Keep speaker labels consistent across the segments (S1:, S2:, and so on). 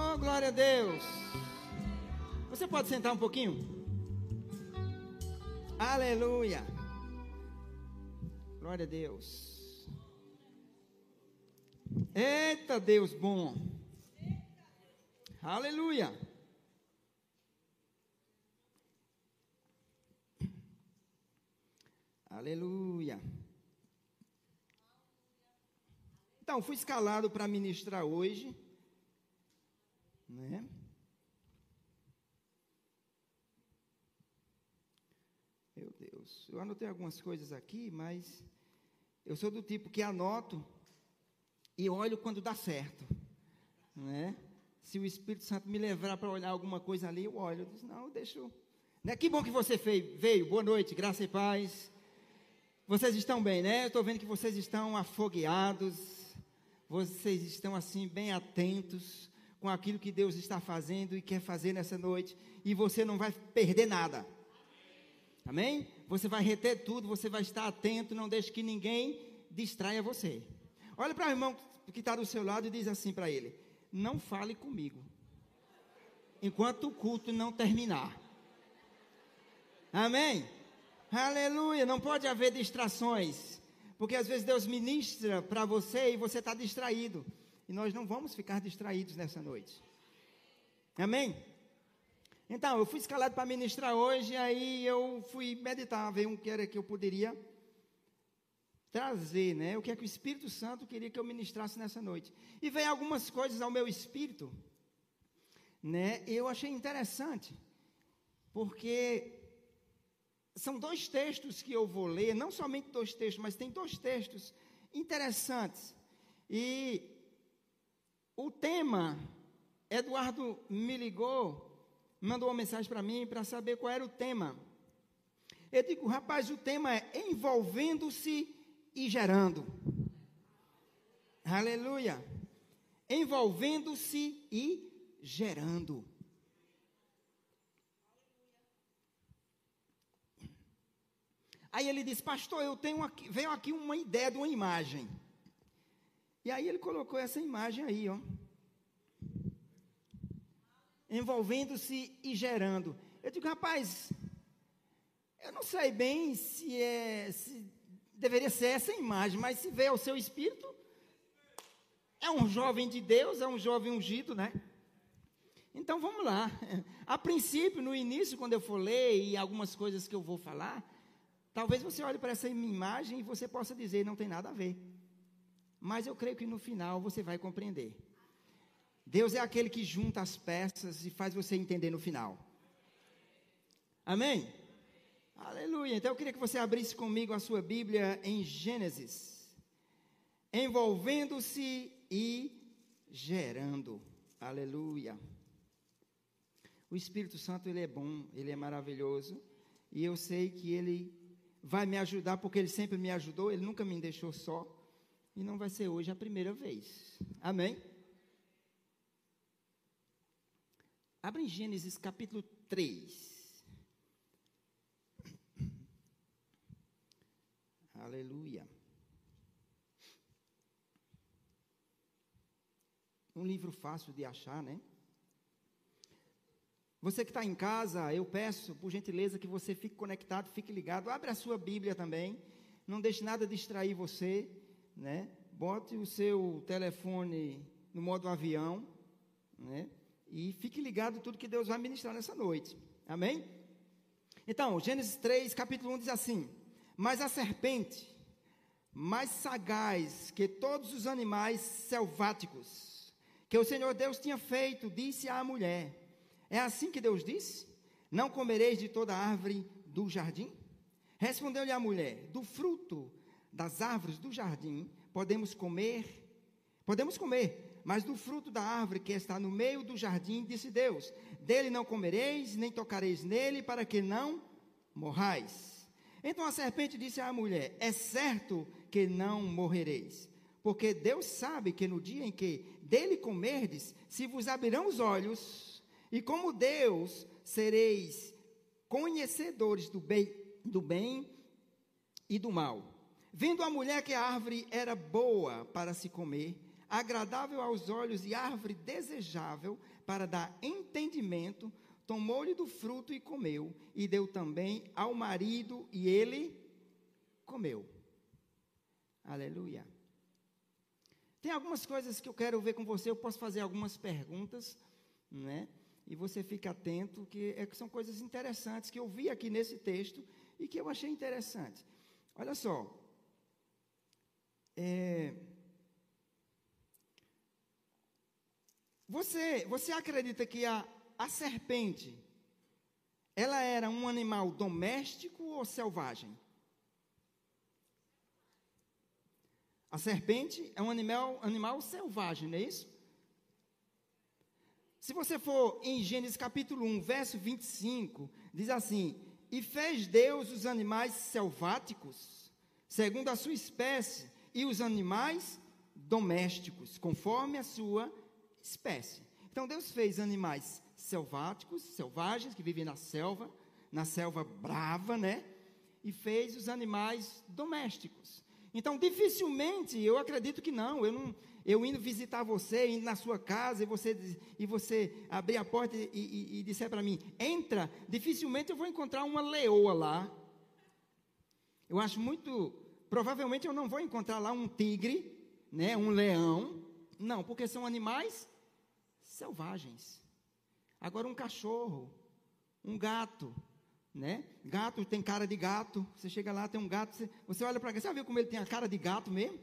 S1: Oh, glória a Deus. Você pode sentar um pouquinho? Aleluia. Glória a Deus. Eita Deus bom. Aleluia. Aleluia. Então, fui escalado para ministrar hoje, né? Meu Deus, eu anotei algumas coisas aqui, mas eu sou do tipo que anoto e olho quando dá certo, né? Se o Espírito Santo me levar para olhar alguma coisa ali, eu olho, eu digo, não, deixa. Né? Que bom que você veio, boa noite, graça e paz. Vocês estão bem, né? Eu estou vendo que vocês estão afogueados, vocês estão assim bem atentos com aquilo que Deus está fazendo e quer fazer nessa noite, e você não vai perder nada. Amém? Você vai reter tudo, você vai estar atento, não deixe que ninguém distraia você. Olha para o irmão que está do seu lado e diz assim para ele: Não fale comigo, enquanto o culto não terminar. Amém? Aleluia, não pode haver distrações. Porque às vezes Deus ministra para você e você está distraído. E nós não vamos ficar distraídos nessa noite. Amém? Então, eu fui escalado para ministrar hoje, aí eu fui meditar, ver o que era que eu poderia trazer, né? O que é que o Espírito Santo queria que eu ministrasse nessa noite. E veio algumas coisas ao meu espírito, né? Eu achei interessante, porque são dois textos que eu vou ler, não somente dois textos, mas tem dois textos interessantes. E o tema, Eduardo me ligou, mandou uma mensagem para mim para saber qual era o tema. Eu digo, rapaz, o tema é envolvendo-se e gerando. Aleluia. Envolvendo-se e gerando. Aí ele disse, pastor, eu tenho aqui, veio aqui uma ideia de uma imagem. E aí ele colocou essa imagem aí, ó. Envolvendo-se e gerando. Eu digo, rapaz, eu não sei bem se é. Se deveria ser essa imagem, mas se veio ao seu espírito, é um jovem de Deus, é um jovem ungido, né? Então vamos lá. A princípio, no início, quando eu for ler e algumas coisas que eu vou falar, Talvez você olhe para essa imagem e você possa dizer, não tem nada a ver. Mas eu creio que no final você vai compreender. Deus é aquele que junta as peças e faz você entender no final. Amém? Aleluia. Então eu queria que você abrisse comigo a sua Bíblia em Gênesis. Envolvendo-se e gerando. Aleluia. O Espírito Santo, ele é bom, ele é maravilhoso. E eu sei que ele vai me ajudar, porque Ele sempre me ajudou, Ele nunca me deixou só, e não vai ser hoje a primeira vez. Amém? Abre em Gênesis capítulo 3. Aleluia. Um livro fácil de achar, né? Você que está em casa, eu peço, por gentileza, que você fique conectado, fique ligado. Abre a sua Bíblia também. Não deixe nada distrair você, né? Bote o seu telefone no modo avião, né? E fique ligado tudo que Deus vai ministrar nessa noite. Amém? Então, Gênesis 3, capítulo 1 diz assim: Mas a serpente, mais sagaz que todos os animais selváticos, que o Senhor Deus tinha feito, disse à mulher: é assim que Deus disse: Não comereis de toda árvore do jardim? Respondeu-lhe a mulher: Do fruto das árvores do jardim podemos comer, podemos comer, mas do fruto da árvore que está no meio do jardim, disse Deus: Dele não comereis, nem tocareis nele, para que não morrais. Então a serpente disse à mulher: É certo que não morrereis, porque Deus sabe que no dia em que dele comerdes, se vos abrirão os olhos, e como Deus, sereis conhecedores do bem, do bem e do mal. Vendo a mulher que a árvore era boa para se comer, agradável aos olhos e árvore desejável para dar entendimento, tomou-lhe do fruto e comeu, e deu também ao marido, e ele comeu. Aleluia. Tem algumas coisas que eu quero ver com você, eu posso fazer algumas perguntas, né? E você fica atento, que, é, que são coisas interessantes que eu vi aqui nesse texto e que eu achei interessante. Olha só. É, você, você acredita que a, a serpente, ela era um animal doméstico ou selvagem? A serpente é um animal, animal selvagem, não é isso? Se você for em Gênesis capítulo 1, verso 25, diz assim: E fez Deus os animais selváticos, segundo a sua espécie, e os animais domésticos, conforme a sua espécie. Então Deus fez animais selváticos, selvagens, que vivem na selva, na selva brava, né? E fez os animais domésticos. Então, dificilmente, eu acredito que não, eu não, eu indo visitar você, indo na sua casa, e você, e você abrir a porta e, e, e disser para mim, entra, dificilmente eu vou encontrar uma leoa lá. Eu acho muito, provavelmente eu não vou encontrar lá um tigre, né, um leão, não, porque são animais selvagens. Agora um cachorro, um gato, né? Gato tem cara de gato. Você chega lá, tem um gato, você, você olha para cá, você viu como ele tem a cara de gato mesmo?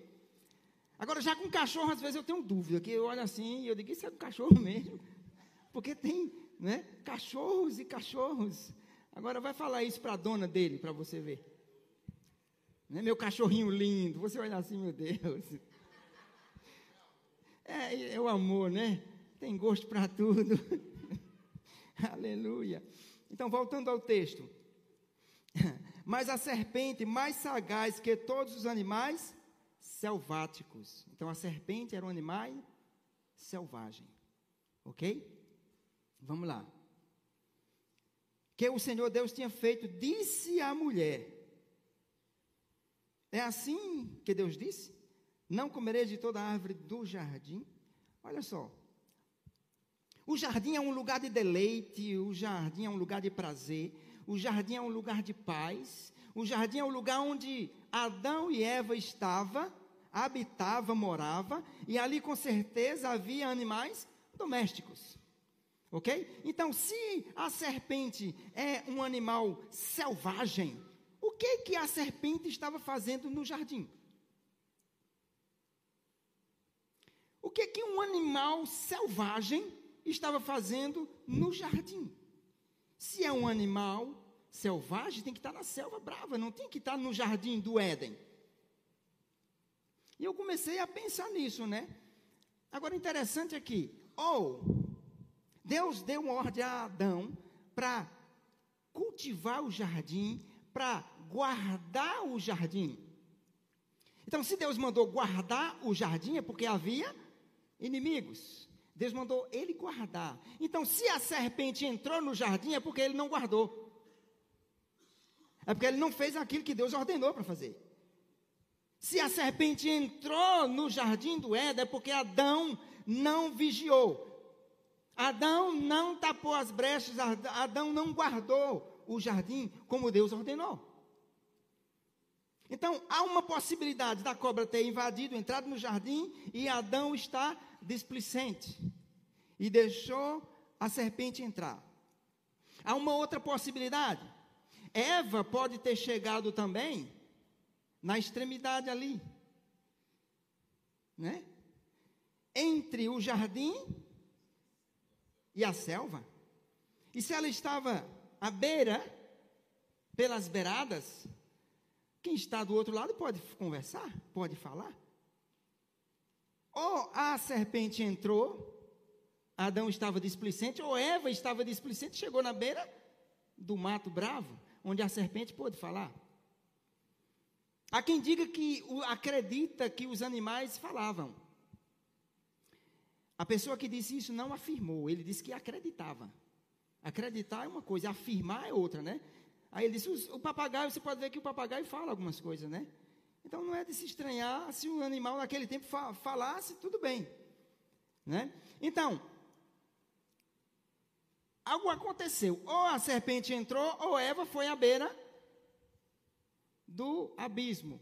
S1: Agora, já com cachorro, às vezes eu tenho dúvida, que eu olho assim e eu digo, isso é um cachorro mesmo. Porque tem, né? Cachorros e cachorros. Agora vai falar isso para a dona dele, para você ver. Né? Meu cachorrinho lindo. Você olha assim, meu Deus. É, é o amor, né? Tem gosto para tudo. Aleluia. Então, voltando ao texto. Mas a serpente, mais sagaz que todos os animais selváticos. Então, a serpente era um animal selvagem. Ok? Vamos lá. Que o Senhor Deus tinha feito, disse à mulher. É assim que Deus disse? Não comereis de toda árvore do jardim. Olha só. O jardim é um lugar de deleite, o jardim é um lugar de prazer, o jardim é um lugar de paz, o jardim é um lugar onde Adão e Eva estavam, habitava, morava, e ali com certeza havia animais domésticos. Ok? Então, se a serpente é um animal selvagem, o que que a serpente estava fazendo no jardim? O que que um animal selvagem estava fazendo no jardim. Se é um animal selvagem, tem que estar na selva brava, não tem que estar no jardim do Éden. E eu comecei a pensar nisso, né? Agora, interessante aqui, é ou oh, Deus deu uma ordem a Adão para cultivar o jardim, para guardar o jardim. Então, se Deus mandou guardar o jardim, é porque havia inimigos. Deus mandou ele guardar. Então, se a serpente entrou no jardim, é porque ele não guardou. É porque ele não fez aquilo que Deus ordenou para fazer. Se a serpente entrou no jardim do Éden, é porque Adão não vigiou. Adão não tapou as brechas, Adão não guardou o jardim como Deus ordenou. Então, há uma possibilidade da cobra ter invadido, entrado no jardim e Adão está displicente e deixou a serpente entrar. Há uma outra possibilidade. Eva pode ter chegado também na extremidade ali, né? Entre o jardim e a selva. E se ela estava à beira, pelas beiradas, quem está do outro lado pode conversar, pode falar. Ou a serpente entrou, Adão estava displicente, ou Eva estava displicente, chegou na beira do mato bravo, onde a serpente pôde falar. Há quem diga que acredita que os animais falavam. A pessoa que disse isso não afirmou, ele disse que acreditava. Acreditar é uma coisa, afirmar é outra, né? Aí ele disse: o, papagaio, você pode ver que o papagaio fala algumas coisas, né? Então não é de se estranhar se o animal naquele tempo fa falasse, tudo bem. Né? Então, algo aconteceu. Ou a serpente entrou, ou Eva foi à beira do abismo.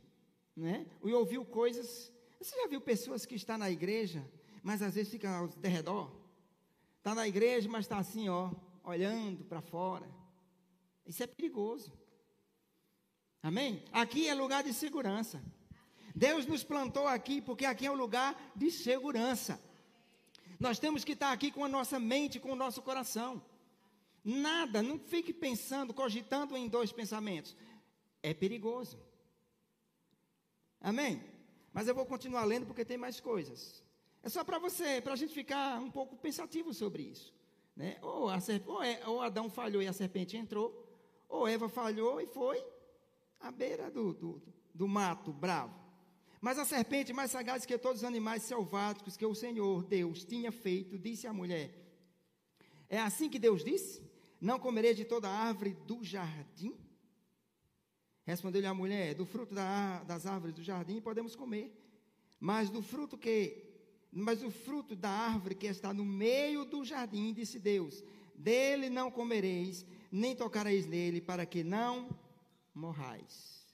S1: Né? E ouviu coisas. Você já viu pessoas que estão na igreja, mas às vezes ficam ao derredor? Está na igreja, mas está assim, ó, olhando para fora. Isso é perigoso. Amém? Aqui é lugar de segurança. Deus nos plantou aqui porque aqui é um lugar de segurança. Nós temos que estar aqui com a nossa mente, com o nosso coração. Nada, não fique pensando, cogitando em dois pensamentos. É perigoso. Amém? Mas eu vou continuar lendo porque tem mais coisas. É só para você, para a gente ficar um pouco pensativo sobre isso. Né? Ou, a, ou, é, ou Adão falhou e a serpente entrou, ou Eva falhou e foi à beira do, do, do mato bravo. Mas a serpente, mais sagaz que todos os animais selváticos que o Senhor Deus tinha feito, disse à mulher: É assim que Deus disse? Não comerei de toda árvore do jardim? Respondeu-lhe a mulher: Do fruto da, das árvores do jardim podemos comer, mas do fruto que mas o fruto da árvore que está no meio do jardim, disse Deus: Dele não comereis, nem tocareis nele, para que não morrais.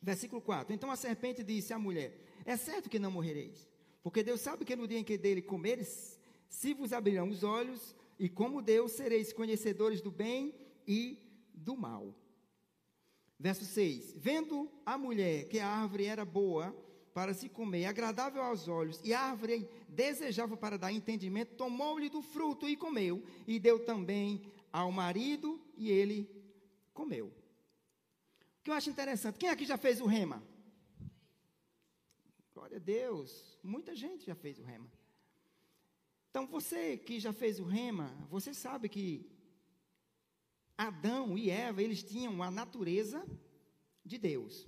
S1: Versículo 4: Então a serpente disse à mulher: É certo que não morrereis, porque Deus sabe que no dia em que dele comeres, se vos abrirão os olhos, e como Deus sereis conhecedores do bem e do mal. Verso 6: Vendo a mulher que a árvore era boa para se comer, agradável aos olhos, e a árvore desejável para dar entendimento, tomou-lhe do fruto e comeu, e deu também ao marido, e ele comeu. O que eu acho interessante, quem aqui já fez o rema? Glória a Deus, muita gente já fez o rema. Então, você que já fez o rema, você sabe que Adão e Eva, eles tinham a natureza de Deus.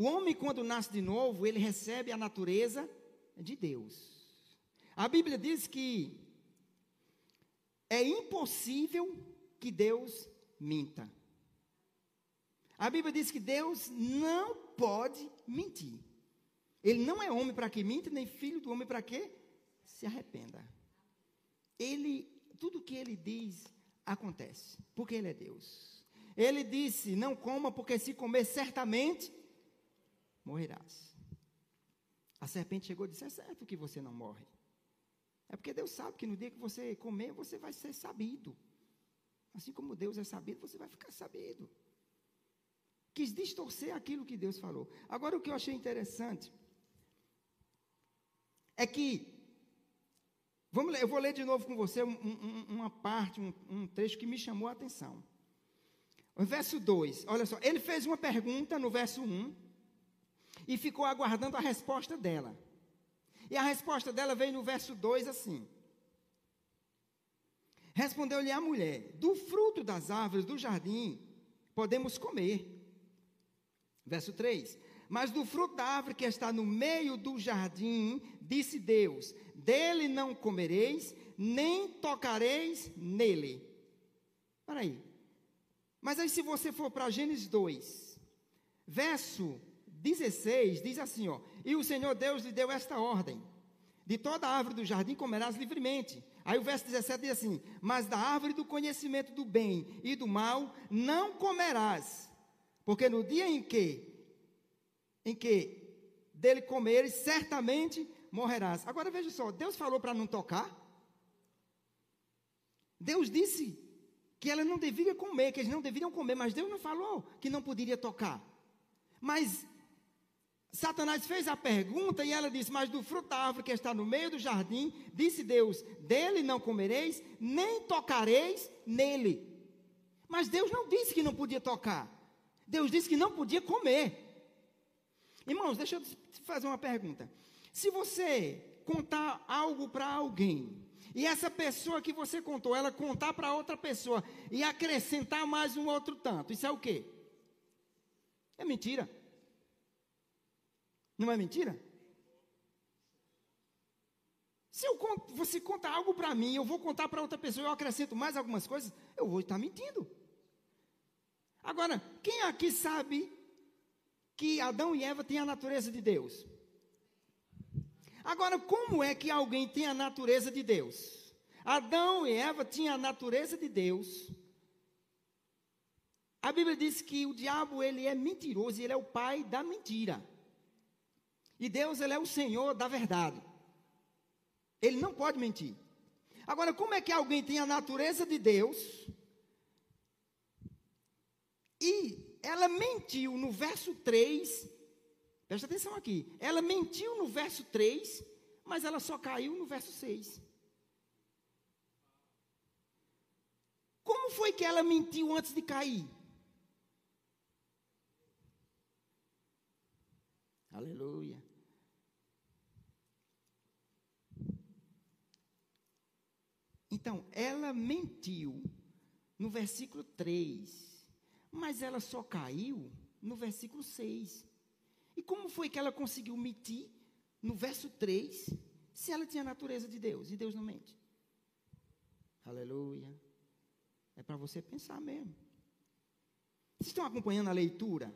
S1: O homem, quando nasce de novo, ele recebe a natureza de Deus. A Bíblia diz que é impossível que Deus minta. A Bíblia diz que Deus não pode mentir. Ele não é homem para que minta, nem filho do homem para que se arrependa. Ele, tudo que ele diz acontece, porque ele é Deus. Ele disse: Não coma, porque se comer, certamente morrerás. A serpente chegou e disse: É certo que você não morre. É porque Deus sabe que no dia que você comer, você vai ser sabido. Assim como Deus é sabido, você vai ficar sabido. Quis distorcer aquilo que Deus falou. Agora, o que eu achei interessante é que Vamos ler, eu vou ler de novo com você um, um, uma parte, um, um, trecho que me chamou a atenção. O verso 2, olha só, ele fez uma pergunta no verso 1 e ficou aguardando a resposta dela. E a resposta dela veio no verso 2 assim: Respondeu-lhe a mulher: Do fruto das árvores do jardim podemos comer. Verso 3: Mas do fruto da árvore que está no meio do jardim, disse Deus: dele não comereis, nem tocareis nele. Para aí. Mas aí, se você for para Gênesis 2, verso 16, diz assim: ó, E o Senhor Deus lhe deu esta ordem: De toda árvore do jardim comerás livremente. Aí o verso 17 diz assim: Mas da árvore do conhecimento do bem e do mal não comerás, porque no dia em que em que dele comeres, certamente morrerás. Agora veja só, Deus falou para não tocar. Deus disse que ela não devia comer, que eles não deveriam comer, mas Deus não falou que não poderia tocar. Mas Satanás fez a pergunta e ela disse: Mas do fruto da árvore que está no meio do jardim, disse Deus: Dele não comereis, nem tocareis nele. Mas Deus não disse que não podia tocar. Deus disse que não podia comer. Irmãos, deixa eu fazer uma pergunta. Se você contar algo para alguém, e essa pessoa que você contou, ela contar para outra pessoa e acrescentar mais um outro tanto, isso é o quê? É mentira. Não é mentira? Se eu conto, você conta algo para mim, eu vou contar para outra pessoa, eu acrescento mais algumas coisas, eu vou estar mentindo. Agora, quem aqui sabe que Adão e Eva têm a natureza de Deus? Agora, como é que alguém tem a natureza de Deus? Adão e Eva tinham a natureza de Deus. A Bíblia diz que o diabo ele é mentiroso, ele é o pai da mentira. E Deus ele é o Senhor da verdade. Ele não pode mentir. Agora, como é que alguém tem a natureza de Deus e ela mentiu no verso 3? Presta atenção aqui. Ela mentiu no verso 3, mas ela só caiu no verso 6. Como foi que ela mentiu antes de cair? Aleluia. Então, ela mentiu no versículo 3, mas ela só caiu no versículo 6. E como foi que ela conseguiu mentir no verso 3, se ela tinha a natureza de Deus e Deus não mente? Aleluia. É para você pensar mesmo. Vocês estão acompanhando a leitura?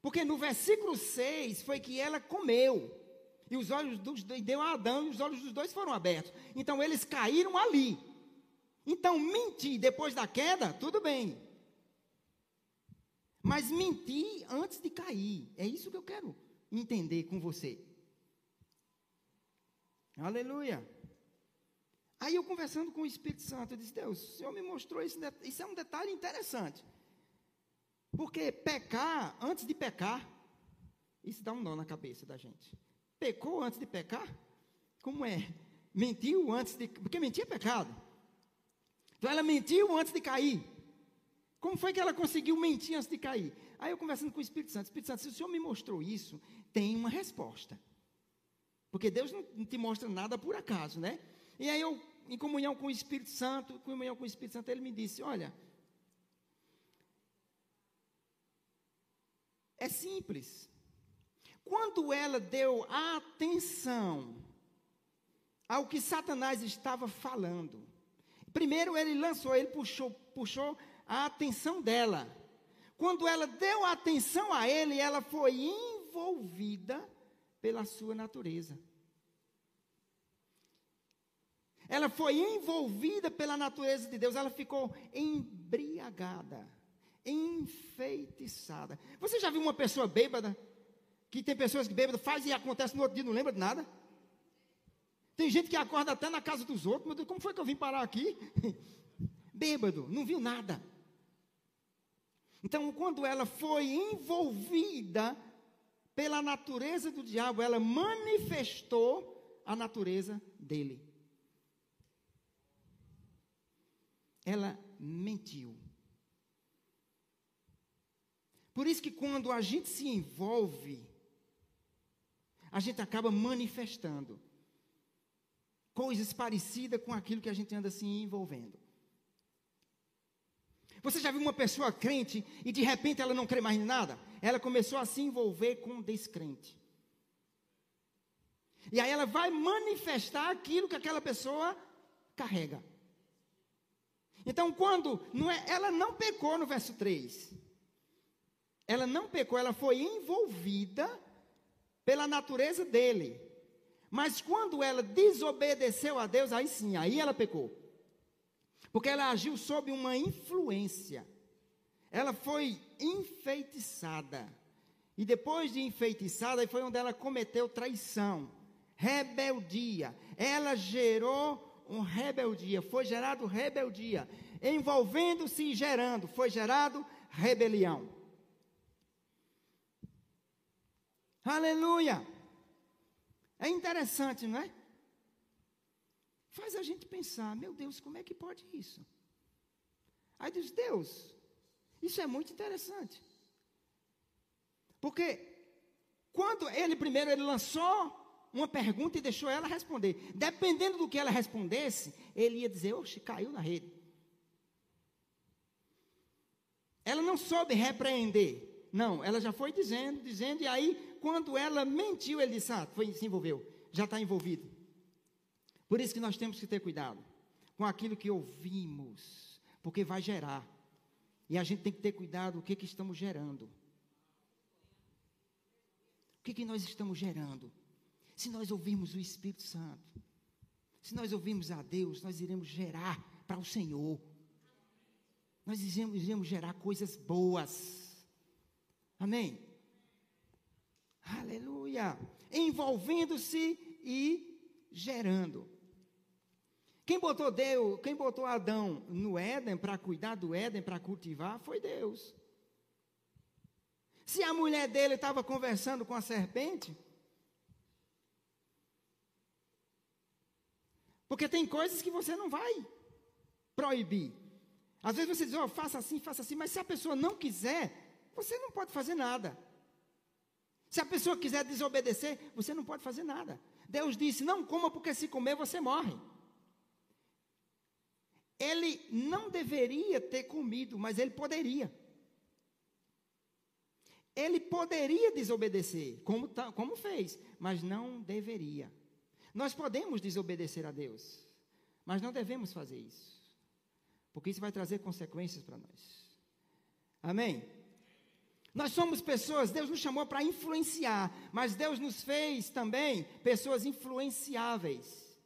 S1: Porque no versículo 6 foi que ela comeu. E os olhos dos deu a Adão e os olhos dos dois foram abertos. Então eles caíram ali. Então mentir depois da queda, tudo bem. Mas mentir antes de cair, é isso que eu quero entender com você. Aleluia. Aí eu conversando com o Espírito Santo, eu disse: Deus, o Senhor me mostrou isso, isso é um detalhe interessante. Porque pecar antes de pecar, isso dá um nó na cabeça da gente. Pecou antes de pecar? Como é? Mentiu antes de. Porque mentir é pecado. Então ela mentiu antes de cair. Como foi que ela conseguiu mentir antes de cair? Aí eu conversando com o Espírito Santo, Espírito Santo, se o Senhor me mostrou isso, tem uma resposta. Porque Deus não te mostra nada por acaso, né? E aí eu, em comunhão com o Espírito Santo, em comunhão com o Espírito Santo, ele me disse: Olha, é simples. Quando ela deu atenção ao que Satanás estava falando, primeiro ele lançou, ele puxou, puxou a atenção dela. Quando ela deu atenção a ele, ela foi envolvida pela sua natureza. Ela foi envolvida pela natureza de Deus, ela ficou embriagada, enfeitiçada. Você já viu uma pessoa bêbada? Que tem pessoas que bêbado faz e acontece no outro dia, não lembra de nada. Tem gente que acorda até na casa dos outros, meu Deus, como foi que eu vim parar aqui? bêbado, não viu nada. Então, quando ela foi envolvida pela natureza do diabo, ela manifestou a natureza dele. Ela mentiu. Por isso que quando a gente se envolve a gente acaba manifestando coisas parecidas com aquilo que a gente anda se envolvendo. Você já viu uma pessoa crente e de repente ela não crê mais em nada? Ela começou a se envolver com descrente. E aí ela vai manifestar aquilo que aquela pessoa carrega. Então, quando não é, ela não pecou no verso 3. Ela não pecou, ela foi envolvida pela natureza dele. Mas quando ela desobedeceu a Deus, aí sim, aí ela pecou. Porque ela agiu sob uma influência. Ela foi enfeitiçada. E depois de enfeitiçada, foi onde ela cometeu traição, rebeldia. Ela gerou um rebeldia, foi gerado rebeldia, envolvendo-se e gerando, foi gerado rebelião. Aleluia! É interessante, não é? Faz a gente pensar, meu Deus, como é que pode isso? Aí diz, Deus, isso é muito interessante. Porque quando ele primeiro ele lançou uma pergunta e deixou ela responder. Dependendo do que ela respondesse, ele ia dizer, oxe, caiu na rede. Ela não soube repreender. Não, ela já foi dizendo, dizendo, e aí quando ela mentiu, ele disse: Ah, foi, se envolveu, já está envolvido. Por isso que nós temos que ter cuidado com aquilo que ouvimos, porque vai gerar. E a gente tem que ter cuidado o que, que estamos gerando. O que, que nós estamos gerando? Se nós ouvirmos o Espírito Santo, se nós ouvirmos a Deus, nós iremos gerar para o Senhor. Nós iremos, iremos gerar coisas boas. Amém? Aleluia. Envolvendo-se e gerando. Quem botou Deus, quem botou Adão no Éden para cuidar do Éden, para cultivar, foi Deus. Se a mulher dele estava conversando com a serpente, porque tem coisas que você não vai proibir. Às vezes você diz, oh, faça assim, faça assim, mas se a pessoa não quiser, você não pode fazer nada. Se a pessoa quiser desobedecer, você não pode fazer nada. Deus disse: não coma, porque se comer você morre. Ele não deveria ter comido, mas ele poderia. Ele poderia desobedecer, como, tá, como fez, mas não deveria. Nós podemos desobedecer a Deus, mas não devemos fazer isso, porque isso vai trazer consequências para nós. Amém? Nós somos pessoas, Deus nos chamou para influenciar, mas Deus nos fez também pessoas influenciáveis.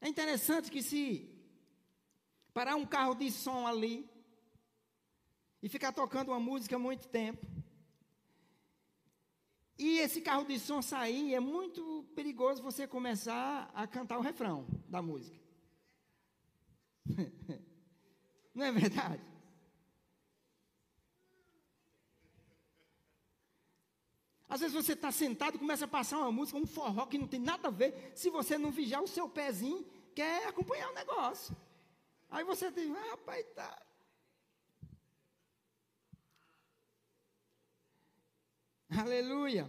S1: É interessante que se parar um carro de som ali e ficar tocando uma música muito tempo, e esse carro de som sair, é muito perigoso você começar a cantar o refrão da música. Não é verdade? Às vezes você está sentado e começa a passar uma música, um forró que não tem nada a ver. Se você não vigiar, o seu pezinho quer acompanhar o negócio. Aí você diz, ah, rapaz, tá. Aleluia.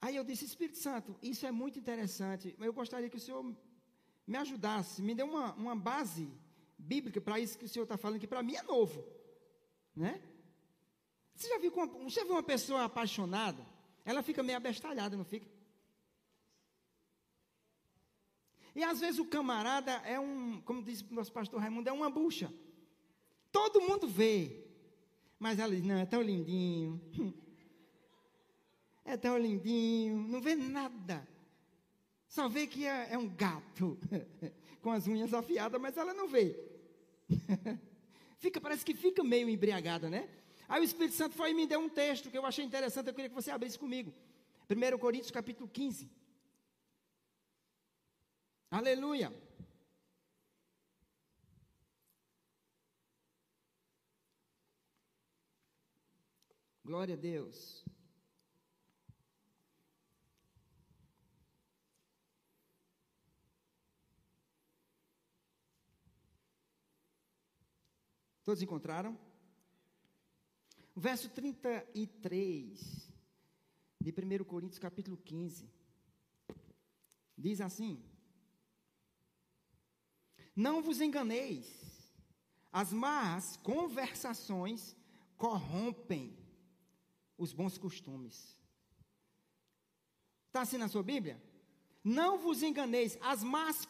S1: Aí eu disse, Espírito Santo, isso é muito interessante. Eu gostaria que o Senhor me ajudasse, me dê uma, uma base bíblica para isso que o Senhor está falando, que para mim é novo. Né? Você já, viu, você viu uma pessoa apaixonada? Ela fica meio abestalhada, não fica? E às vezes o camarada é um, como disse o nosso pastor Raimundo, é uma bucha. Todo mundo vê. Mas ela diz, não, é tão lindinho. É tão lindinho. Não vê nada. Só vê que é, é um gato. Com as unhas afiadas, mas ela não vê. fica, parece que fica meio embriagada, né? Aí o Espírito Santo foi e me deu um texto que eu achei interessante, eu queria que você abrisse comigo. 1 Coríntios capítulo 15. Aleluia. Glória a Deus. Todos encontraram? Verso 33 de 1 Coríntios, capítulo 15, diz assim: Não vos enganeis, as más conversações corrompem os bons costumes. Está assim na sua Bíblia? Não vos enganeis, as más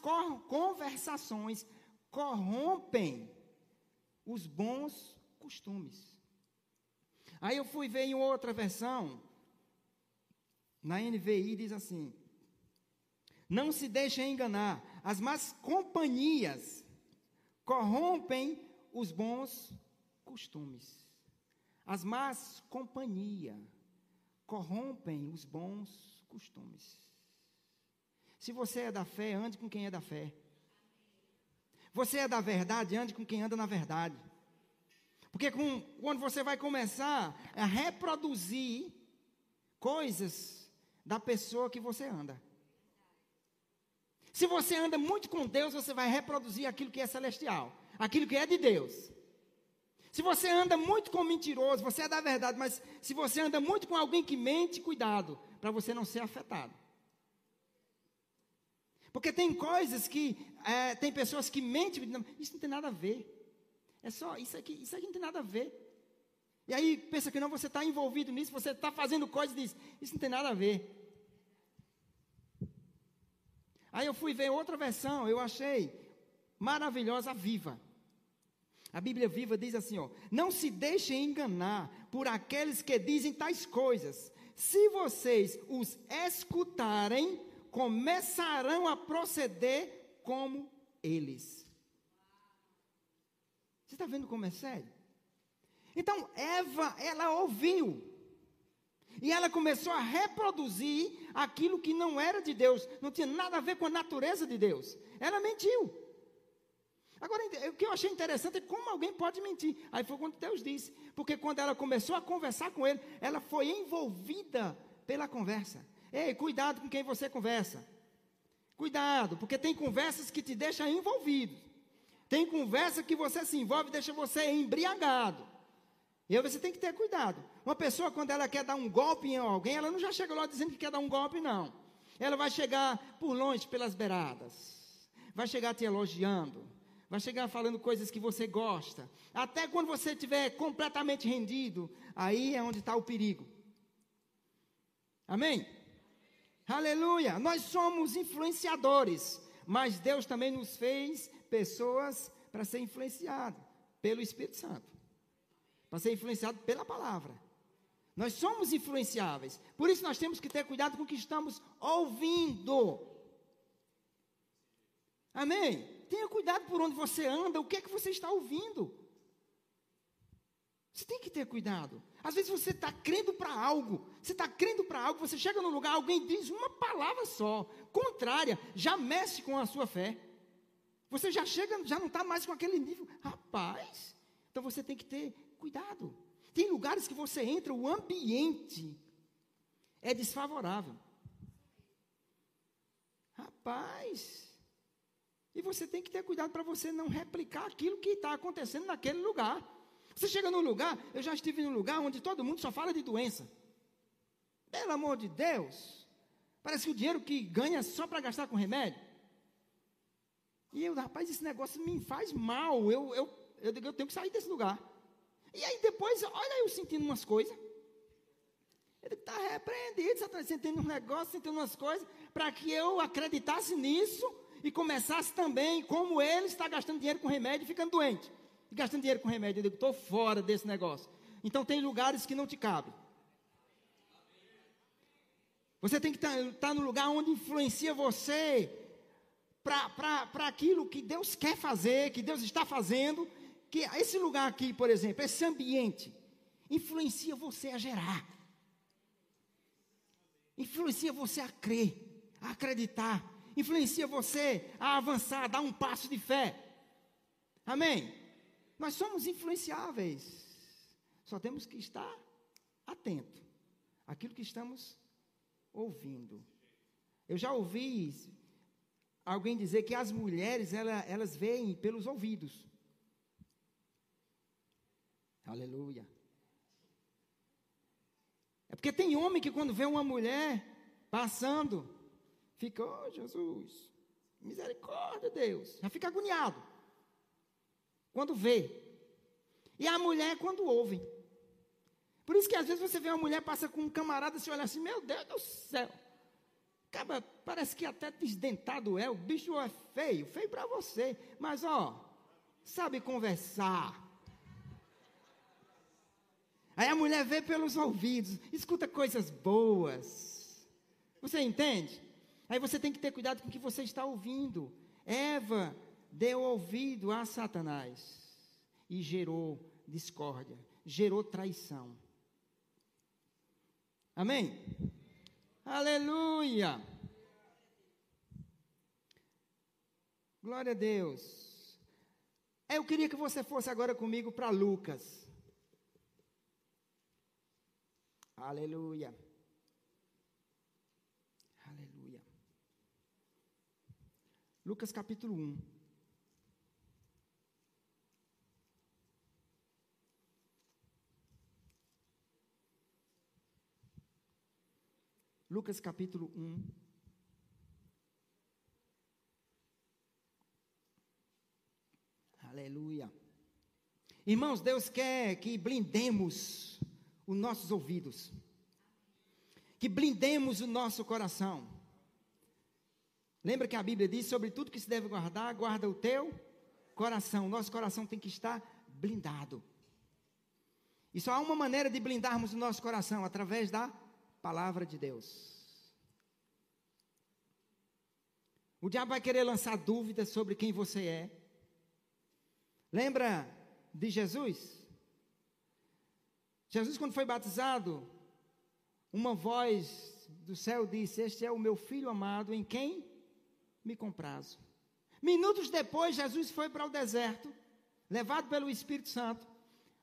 S1: conversações corrompem os bons costumes. Aí eu fui ver em outra versão, na NVI diz assim: Não se deixem enganar, as más companhias corrompem os bons costumes. As más companhias corrompem os bons costumes. Se você é da fé, ande com quem é da fé. Você é da verdade, ande com quem anda na verdade. Porque com, quando você vai começar a reproduzir coisas da pessoa que você anda. Se você anda muito com Deus, você vai reproduzir aquilo que é celestial, aquilo que é de Deus. Se você anda muito com mentiroso, você é da verdade, mas se você anda muito com alguém que mente, cuidado, para você não ser afetado. Porque tem coisas que, é, tem pessoas que mentem, isso não tem nada a ver. É só, isso aqui, isso aqui não tem nada a ver. E aí pensa que não, você está envolvido nisso, você está fazendo coisas diz, isso não tem nada a ver. Aí eu fui ver outra versão, eu achei maravilhosa, viva. A Bíblia viva diz assim: ó, não se deixem enganar por aqueles que dizem tais coisas. Se vocês os escutarem, começarão a proceder como eles. Você está vendo como é sério? Então, Eva, ela ouviu. E ela começou a reproduzir aquilo que não era de Deus, não tinha nada a ver com a natureza de Deus. Ela mentiu. Agora, o que eu achei interessante é como alguém pode mentir. Aí foi quando Deus disse. Porque quando ela começou a conversar com ele, ela foi envolvida pela conversa. Ei, cuidado com quem você conversa. Cuidado, porque tem conversas que te deixam envolvido. Tem conversa que você se envolve e deixa você embriagado. E aí você tem que ter cuidado. Uma pessoa, quando ela quer dar um golpe em alguém, ela não já chega lá dizendo que quer dar um golpe, não. Ela vai chegar por longe, pelas beiradas. Vai chegar te elogiando. Vai chegar falando coisas que você gosta. Até quando você estiver completamente rendido, aí é onde está o perigo. Amém? Aleluia! Nós somos influenciadores, mas Deus também nos fez pessoas para ser influenciado pelo Espírito Santo para ser influenciado pela palavra. Nós somos influenciáveis. Por isso nós temos que ter cuidado com o que estamos ouvindo. Amém? Tenha cuidado por onde você anda, o que é que você está ouvindo. Você tem que ter cuidado. Às vezes você está crendo para algo, você está crendo para algo, você chega num lugar, alguém diz uma palavra só, contrária, já mexe com a sua fé. Você já chega, já não está mais com aquele nível. Rapaz, então você tem que ter cuidado. Tem lugares que você entra, o ambiente é desfavorável. Rapaz, e você tem que ter cuidado para você não replicar aquilo que está acontecendo naquele lugar. Você chega num lugar, eu já estive num lugar onde todo mundo só fala de doença. Pelo amor de Deus, parece que o dinheiro que ganha só para gastar com remédio. E eu, rapaz, esse negócio me faz mal. Eu, eu, eu, eu tenho que sair desse lugar. E aí depois, olha eu sentindo umas coisas. Ele está repreendido, Satanás, sentindo uns negócios, sentindo umas coisas, para que eu acreditasse nisso e começasse também, como ele está gastando dinheiro com remédio e ficando doente. E gastando dinheiro com remédio, eu digo, estou fora desse negócio. Então tem lugares que não te cabem. Você tem que estar tá, tá no lugar onde influencia você para aquilo que Deus quer fazer, que Deus está fazendo, que esse lugar aqui, por exemplo, esse ambiente, influencia você a gerar. Influencia você a crer, a acreditar. Influencia você a avançar, a dar um passo de fé. Amém? Nós somos influenciáveis. Só temos que estar atento àquilo que estamos ouvindo. Eu já ouvi alguém dizer que as mulheres ela, elas veem pelos ouvidos. Aleluia. É porque tem homem que quando vê uma mulher passando, fica, oh Jesus, misericórdia, Deus. Já fica agoniado. Quando vê. E a mulher quando ouve. Por isso que às vezes você vê uma mulher passa com um camarada e você olha assim, meu Deus do céu. Acaba, parece que até desdentado é, o bicho é feio, feio para você. Mas ó, sabe conversar Aí a mulher vê pelos ouvidos, escuta coisas boas. Você entende? Aí você tem que ter cuidado com o que você está ouvindo. Eva deu ouvido a Satanás e gerou discórdia, gerou traição. Amém? Aleluia! Glória a Deus. Eu queria que você fosse agora comigo para Lucas. Aleluia. Aleluia. Lucas capítulo 1. Lucas capítulo 1. Aleluia. Irmãos, Deus quer que blindemos os nossos ouvidos, que blindemos o nosso coração. Lembra que a Bíblia diz sobre tudo que se deve guardar, guarda o teu coração. Nosso coração tem que estar blindado. E só há uma maneira de blindarmos o nosso coração através da palavra de Deus. O diabo vai querer lançar dúvidas sobre quem você é. Lembra de Jesus? Jesus, quando foi batizado, uma voz do céu disse: Este é o meu filho amado, em quem me comprazo. Minutos depois, Jesus foi para o deserto, levado pelo Espírito Santo.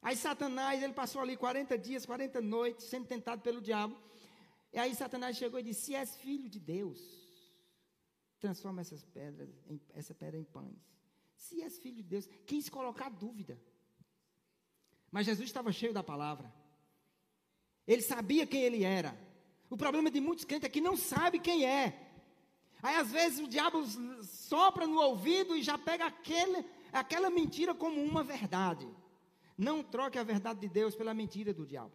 S1: Aí Satanás, ele passou ali 40 dias, 40 noites, sendo tentado pelo diabo. E aí Satanás chegou e disse: Se és filho de Deus, transforma essas pedras, em, essa pedra em pães. Se és filho de Deus, quis colocar dúvida. Mas Jesus estava cheio da palavra. Ele sabia quem ele era. O problema de muitos crentes é que não sabe quem é. Aí às vezes o diabo sopra no ouvido e já pega aquele, aquela mentira como uma verdade. Não troque a verdade de Deus pela mentira do diabo.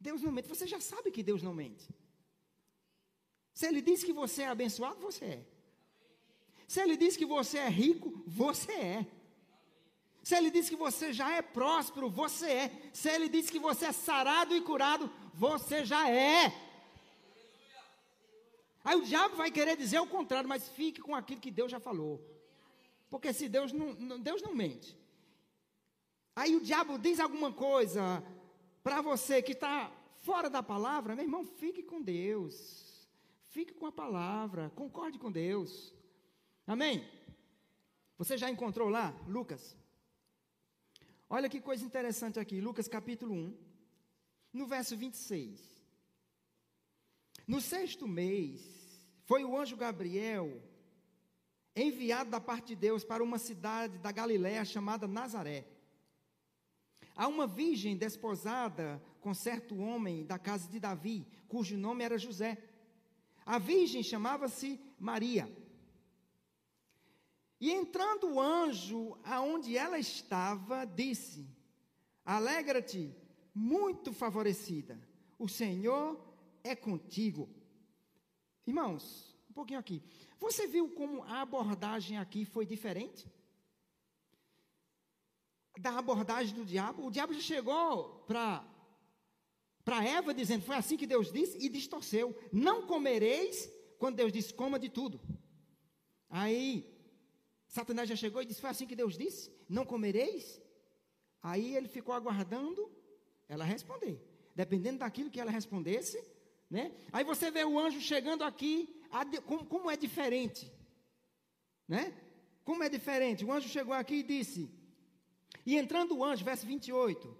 S1: Deus não mente. Você já sabe que Deus não mente. Se Ele diz que você é abençoado, você é. Se Ele diz que você é rico, você é. Se Ele diz que você já é próspero, você é. Se Ele diz que você é sarado e curado, você já é. Aí o diabo vai querer dizer o contrário, mas fique com aquilo que Deus já falou. Porque se Deus não, Deus não mente. Aí o diabo diz alguma coisa para você que está fora da palavra, meu irmão, fique com Deus. Fique com a palavra, concorde com Deus. Amém? Você já encontrou lá, Lucas? Olha que coisa interessante aqui, Lucas capítulo 1, no verso 26. No sexto mês, foi o anjo Gabriel enviado da parte de Deus para uma cidade da Galiléia chamada Nazaré. Há uma virgem desposada com certo homem da casa de Davi, cujo nome era José. A virgem chamava-se Maria. E entrando o anjo aonde ela estava, disse: Alegra-te, muito favorecida, o Senhor é contigo. Irmãos, um pouquinho aqui. Você viu como a abordagem aqui foi diferente? Da abordagem do diabo. O diabo já chegou para Eva dizendo, foi assim que Deus disse, e distorceu. Não comereis, quando Deus disse, coma de tudo. Aí, Satanás já chegou e disse, foi assim que Deus disse, não comereis? Aí ele ficou aguardando ela responder. Dependendo daquilo que ela respondesse, né? Aí você vê o anjo chegando aqui como, como é diferente, né? Como é diferente? O anjo chegou aqui e disse, e entrando o anjo, verso 28,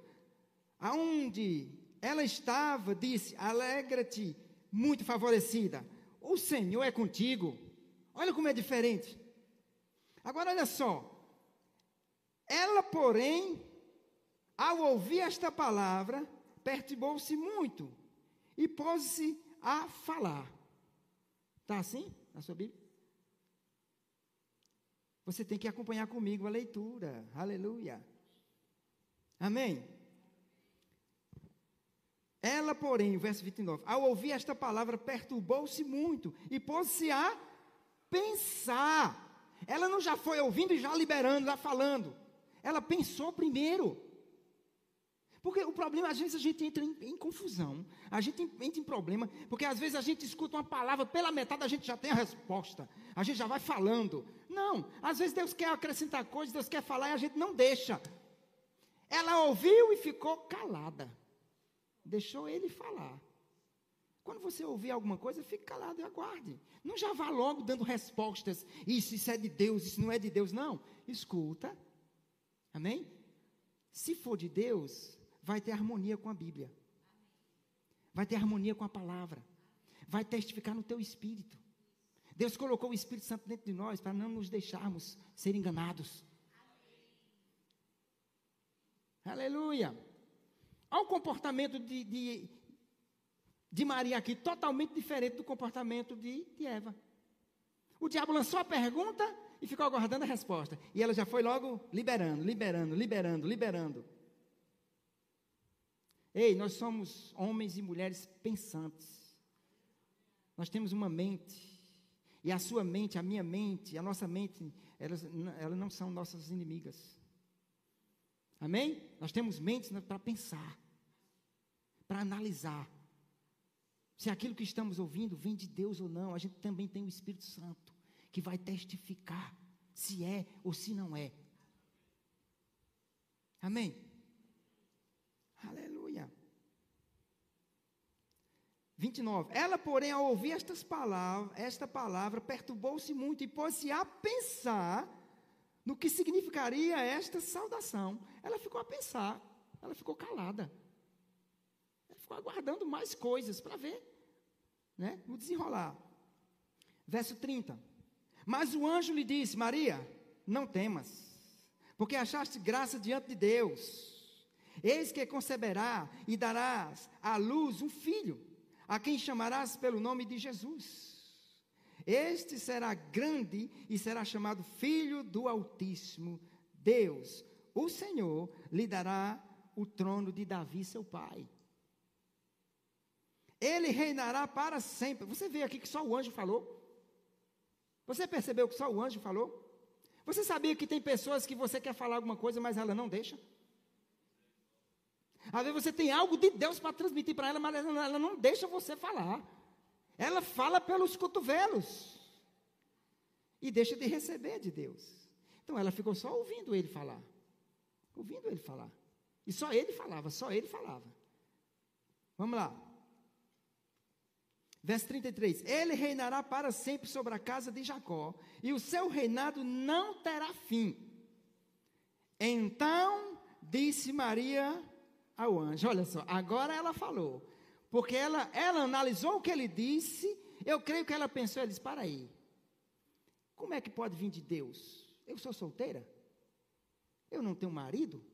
S1: aonde ela estava, disse: Alegra-te, muito favorecida, o Senhor é contigo. Olha como é diferente. Agora, olha só. Ela, porém, ao ouvir esta palavra, perturbou-se muito e pôs-se a falar. Está assim na sua Bíblia? Você tem que acompanhar comigo a leitura. Aleluia. Amém? Ela, porém, verso 29, ao ouvir esta palavra, perturbou-se muito e pôs-se a pensar. Ela não já foi ouvindo e já liberando, já falando. Ela pensou primeiro. Porque o problema, às vezes a gente entra em, em, confusão, a gente entra em problema, porque às vezes a gente escuta uma palavra, pela metade a gente já tem a resposta, a gente já vai falando. Não, às vezes Deus quer acrescentar coisas, Deus quer falar e a gente não deixa. Ela ouviu e ficou calada, deixou ele falar. Quando você ouvir alguma coisa, fique calado e aguarde. Não já vá logo dando respostas. Isso, isso é de Deus, isso não é de Deus. Não. Escuta. Amém? Se for de Deus, vai ter harmonia com a Bíblia. Vai ter harmonia com a palavra. Vai testificar no teu espírito. Deus colocou o Espírito Santo dentro de nós para não nos deixarmos ser enganados. Aleluia. Olha o comportamento de, de, de, Maria aqui, totalmente diferente do comportamento de, de Eva. O diabo lançou a pergunta, e ficou aguardando a resposta. E ela já foi logo liberando, liberando, liberando, liberando. Ei, nós somos homens e mulheres pensantes. Nós temos uma mente. E a sua mente, a minha mente, a nossa mente, elas, elas não são nossas inimigas. Amém? Nós temos mentes para pensar, para analisar. Se aquilo que estamos ouvindo vem de Deus ou não, a gente também tem o Espírito Santo que vai testificar se é ou se não é. Amém? Aleluia. 29. Ela, porém, ao ouvir estas palavras, esta palavra, perturbou-se muito e pôs-se a pensar no que significaria esta saudação. Ela ficou a pensar, ela ficou calada. Ela ficou aguardando mais coisas para ver, né? O desenrolar. Verso 30. Mas o anjo lhe disse: Maria, não temas, porque achaste graça diante de Deus. Eis que conceberá e darás à luz um filho, a quem chamarás pelo nome de Jesus. Este será grande e será chamado Filho do Altíssimo. Deus, o Senhor, lhe dará o trono de Davi, seu pai. Ele reinará para sempre. Você vê aqui que só o anjo falou. Você percebeu que só o anjo falou? Você sabia que tem pessoas que você quer falar alguma coisa, mas ela não deixa? Às vezes você tem algo de Deus para transmitir para ela, mas ela não deixa você falar. Ela fala pelos cotovelos e deixa de receber de Deus. Então ela ficou só ouvindo ele falar. Ouvindo ele falar. E só ele falava, só ele falava. Vamos lá. Verso 33: Ele reinará para sempre sobre a casa de Jacó, e o seu reinado não terá fim. Então disse Maria ao anjo: Olha só, agora ela falou, porque ela, ela analisou o que ele disse. Eu creio que ela pensou: Ele disse, para aí, como é que pode vir de Deus? Eu sou solteira? Eu não tenho marido?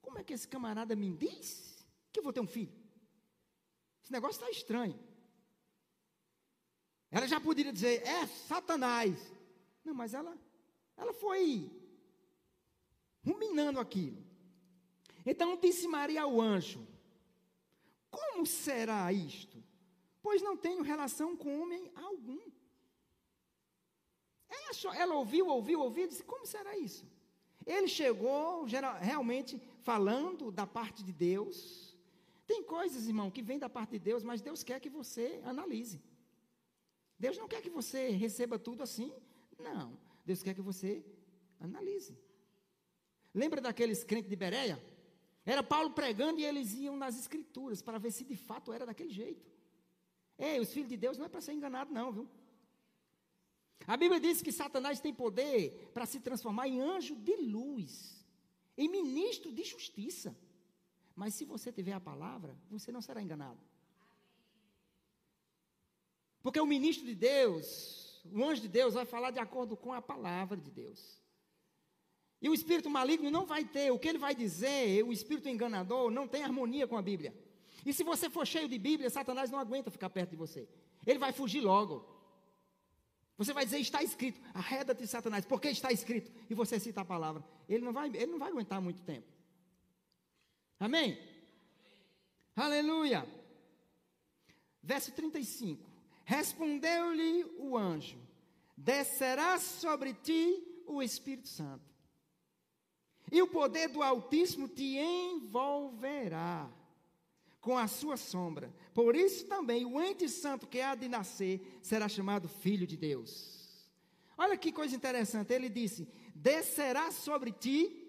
S1: Como é que esse camarada me diz que eu vou ter um filho? Esse negócio está estranho. Ela já poderia dizer, é Satanás. Não, mas ela, ela foi ruminando aquilo. Então disse Maria ao anjo: Como será isto? Pois não tenho relação com homem algum. Ela, só, ela ouviu, ouviu, ouviu, disse: Como será isso? Ele chegou geral, realmente falando da parte de Deus. Tem coisas, irmão, que vêm da parte de Deus, mas Deus quer que você analise. Deus não quer que você receba tudo assim. Não. Deus quer que você analise. Lembra daqueles crentes de Bereia? Era Paulo pregando e eles iam nas escrituras para ver se de fato era daquele jeito. Ei, os filhos de Deus não é para ser enganado, não, viu? A Bíblia diz que Satanás tem poder para se transformar em anjo de luz, em ministro de justiça. Mas se você tiver a palavra, você não será enganado. Porque o ministro de Deus, o anjo de Deus, vai falar de acordo com a palavra de Deus. E o espírito maligno não vai ter, o que ele vai dizer, o espírito enganador, não tem harmonia com a Bíblia. E se você for cheio de Bíblia, Satanás não aguenta ficar perto de você. Ele vai fugir logo. Você vai dizer, está escrito, arreda-te, Satanás, porque está escrito. E você cita a palavra. Ele não vai, ele não vai aguentar muito tempo. Amém? Aleluia. Verso 35. Respondeu-lhe o anjo: Descerá sobre ti o Espírito Santo, e o poder do Altíssimo te envolverá com a sua sombra. Por isso também o ente santo que há de nascer será chamado Filho de Deus. Olha que coisa interessante. Ele disse: Descerá sobre ti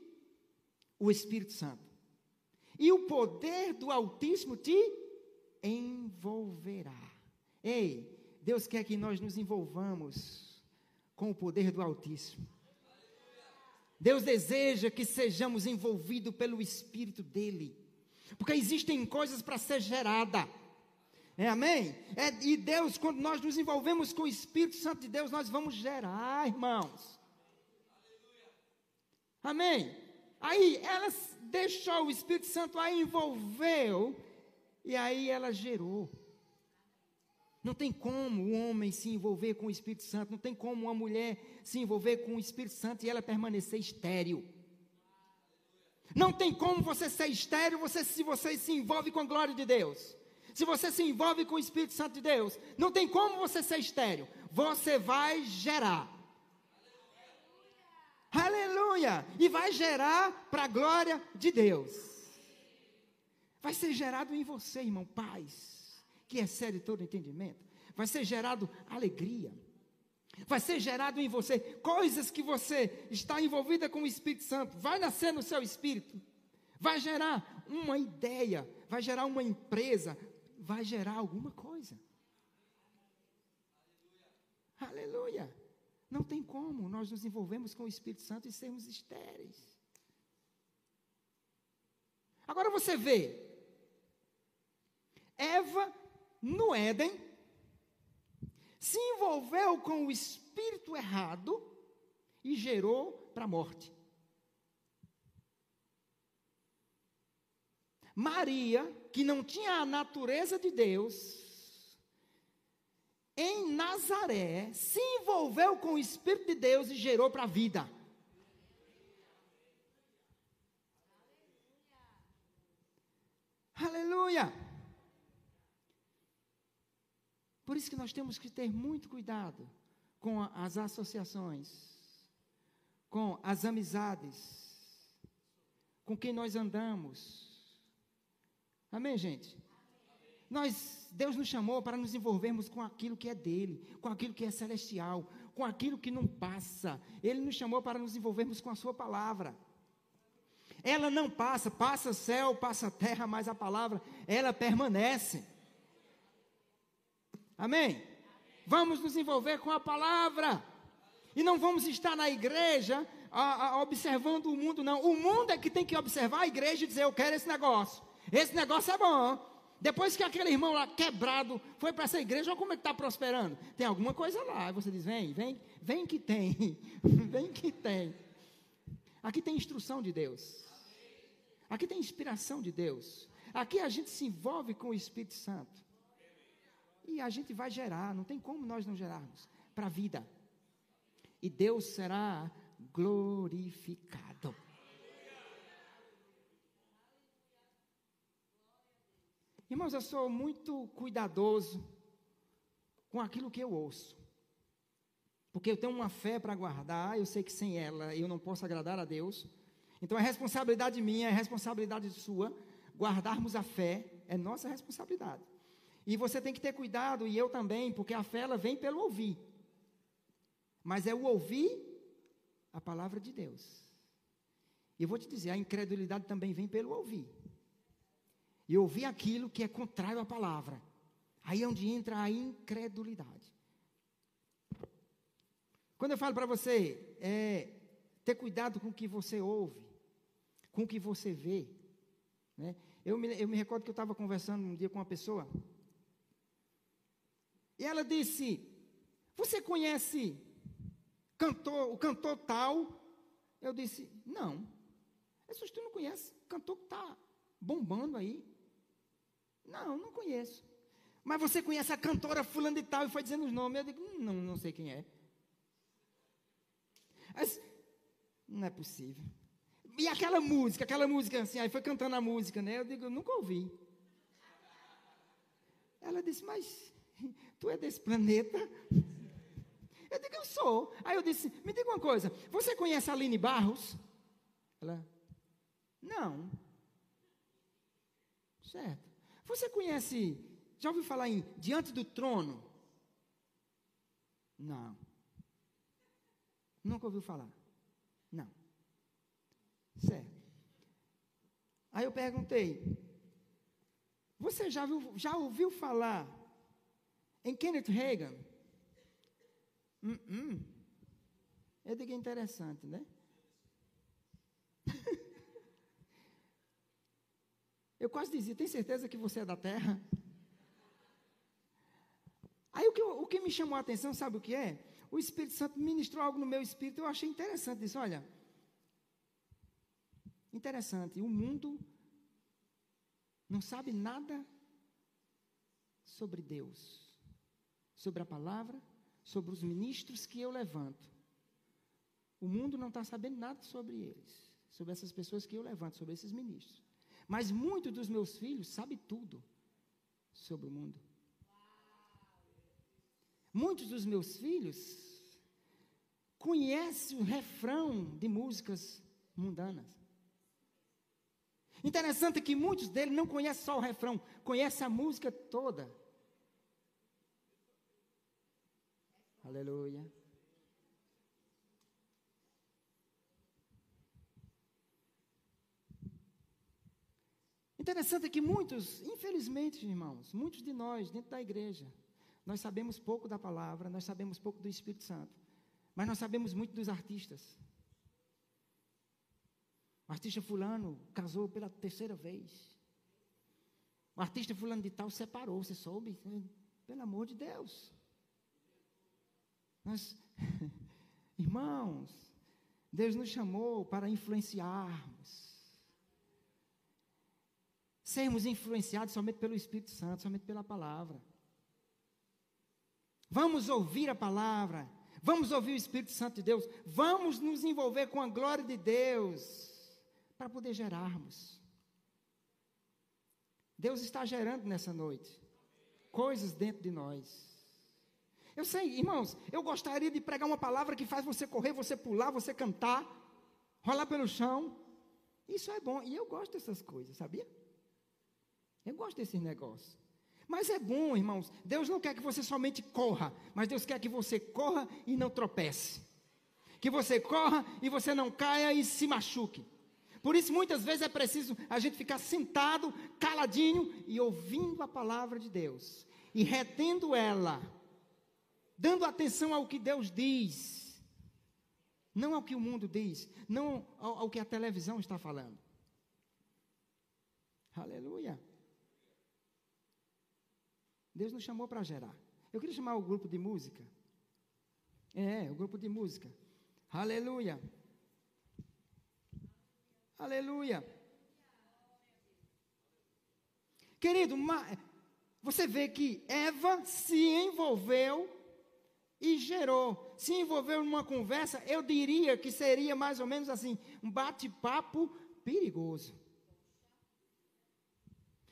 S1: o Espírito Santo, e o poder do Altíssimo te envolverá. Ei, Deus quer que nós nos envolvamos com o poder do Altíssimo. Deus deseja que sejamos envolvidos pelo Espírito dEle. Porque existem coisas para ser gerada. É, amém? É, e Deus, quando nós nos envolvemos com o Espírito Santo de Deus, nós vamos gerar, irmãos. Amém? Aí ela deixou o Espírito Santo, a envolveu, e aí ela gerou. Não tem como o homem se envolver com o Espírito Santo, não tem como uma mulher se envolver com o Espírito Santo e ela permanecer estéril. Não tem como você ser estéril você, se você se envolve com a glória de Deus. Se você se envolve com o Espírito Santo de Deus, não tem como você ser estéril. Você vai gerar. Aleluia! E vai gerar para a glória de Deus. Vai ser gerado em você, irmão, paz, que excede todo entendimento. Vai ser gerado alegria. Vai ser gerado em você coisas que você está envolvida com o Espírito Santo. Vai nascer no seu espírito. Vai gerar uma ideia, vai gerar uma empresa, vai gerar alguma coisa. Aleluia. Não tem como nós nos envolvemos com o Espírito Santo e sermos estéreis. Agora você vê, Eva no Éden se envolveu com o espírito errado e gerou para a morte. Maria, que não tinha a natureza de Deus, em Nazaré, se envolveu com o Espírito de Deus e gerou para a vida. Aleluia! Por isso que nós temos que ter muito cuidado com as associações, com as amizades, com quem nós andamos. Amém, gente? Nós, Deus nos chamou para nos envolvermos com aquilo que é dele, com aquilo que é celestial, com aquilo que não passa. Ele nos chamou para nos envolvermos com a sua palavra. Ela não passa, passa céu, passa terra, mas a palavra, ela permanece. Amém? Vamos nos envolver com a palavra. E não vamos estar na igreja a, a, observando o mundo, não. O mundo é que tem que observar a igreja e dizer: Eu quero esse negócio. Esse negócio é bom. Depois que aquele irmão lá quebrado foi para essa igreja, olha como é que está prosperando. Tem alguma coisa lá. Aí você diz: vem, vem, vem que tem. vem que tem. Aqui tem instrução de Deus. Aqui tem inspiração de Deus. Aqui a gente se envolve com o Espírito Santo. E a gente vai gerar, não tem como nós não gerarmos para a vida. E Deus será glorificado. Irmãos, eu sou muito cuidadoso com aquilo que eu ouço. Porque eu tenho uma fé para guardar, eu sei que sem ela eu não posso agradar a Deus. Então é responsabilidade minha, é responsabilidade sua, guardarmos a fé, é nossa responsabilidade. E você tem que ter cuidado, e eu também, porque a fé ela vem pelo ouvir. Mas é o ouvir a palavra de Deus. E eu vou te dizer, a incredulidade também vem pelo ouvir e ouvir aquilo que é contrário à palavra. Aí é onde entra a incredulidade. Quando eu falo para você, é, ter cuidado com o que você ouve, com o que você vê. Né? Eu, me, eu me recordo que eu estava conversando um dia com uma pessoa, e ela disse: Você conhece cantor, o cantor tal? Eu disse: Não. Essas tu não conhece, cantor que está bombando aí. Não, não conheço. Mas você conhece a cantora fulano de tal e foi dizendo os nomes. Eu digo, não, não sei quem é. Mas, não é possível. E aquela música, aquela música assim, aí foi cantando a música, né? Eu digo, nunca ouvi. Ela disse, mas tu é desse planeta? Eu digo, eu sou. Aí eu disse, me diga uma coisa, você conhece a Aline Barros? Ela, não. Certo. Você conhece, já ouviu falar em Diante do Trono? Não. Nunca ouviu falar? Não. Certo. Aí eu perguntei: Você já, viu, já ouviu falar em Kenneth Reagan? Hum, hum. Eu digo interessante, né? Eu quase dizia: tem certeza que você é da terra? Aí o que, o que me chamou a atenção, sabe o que é? O Espírito Santo ministrou algo no meu espírito, eu achei interessante. Disse: olha, interessante, o mundo não sabe nada sobre Deus. Sobre a palavra, sobre os ministros que eu levanto. O mundo não está sabendo nada sobre eles, sobre essas pessoas que eu levanto, sobre esses ministros. Mas muitos dos meus filhos sabem tudo sobre o mundo. Muitos dos meus filhos conhecem o refrão de músicas mundanas. Interessante que muitos deles não conhecem só o refrão, conhecem a música toda. Aleluia. Interessante que muitos, infelizmente, irmãos, muitos de nós, dentro da igreja, nós sabemos pouco da palavra, nós sabemos pouco do Espírito Santo, mas nós sabemos muito dos artistas. O artista fulano casou pela terceira vez. O artista fulano de tal separou, você soube? Pelo amor de Deus. Nós, irmãos, Deus nos chamou para influenciarmos sermos influenciados somente pelo Espírito Santo, somente pela palavra. Vamos ouvir a palavra, vamos ouvir o Espírito Santo de Deus, vamos nos envolver com a glória de Deus, para poder gerarmos. Deus está gerando nessa noite coisas dentro de nós. Eu sei, irmãos, eu gostaria de pregar uma palavra que faz você correr, você pular, você cantar, rolar pelo chão. Isso é bom, e eu gosto dessas coisas, sabia? Eu gosto desses negócios. Mas é bom, irmãos. Deus não quer que você somente corra, mas Deus quer que você corra e não tropece. Que você corra e você não caia e se machuque. Por isso, muitas vezes é preciso a gente ficar sentado, caladinho e ouvindo a palavra de Deus e retendo ela, dando atenção ao que Deus diz, não ao que o mundo diz, não ao, ao que a televisão está falando. Aleluia. Deus nos chamou para gerar. Eu queria chamar o grupo de música. É, o grupo de música. Aleluia. Aleluia. Querido, você vê que Eva se envolveu e gerou, se envolveu numa conversa, eu diria que seria mais ou menos assim, um bate-papo perigoso.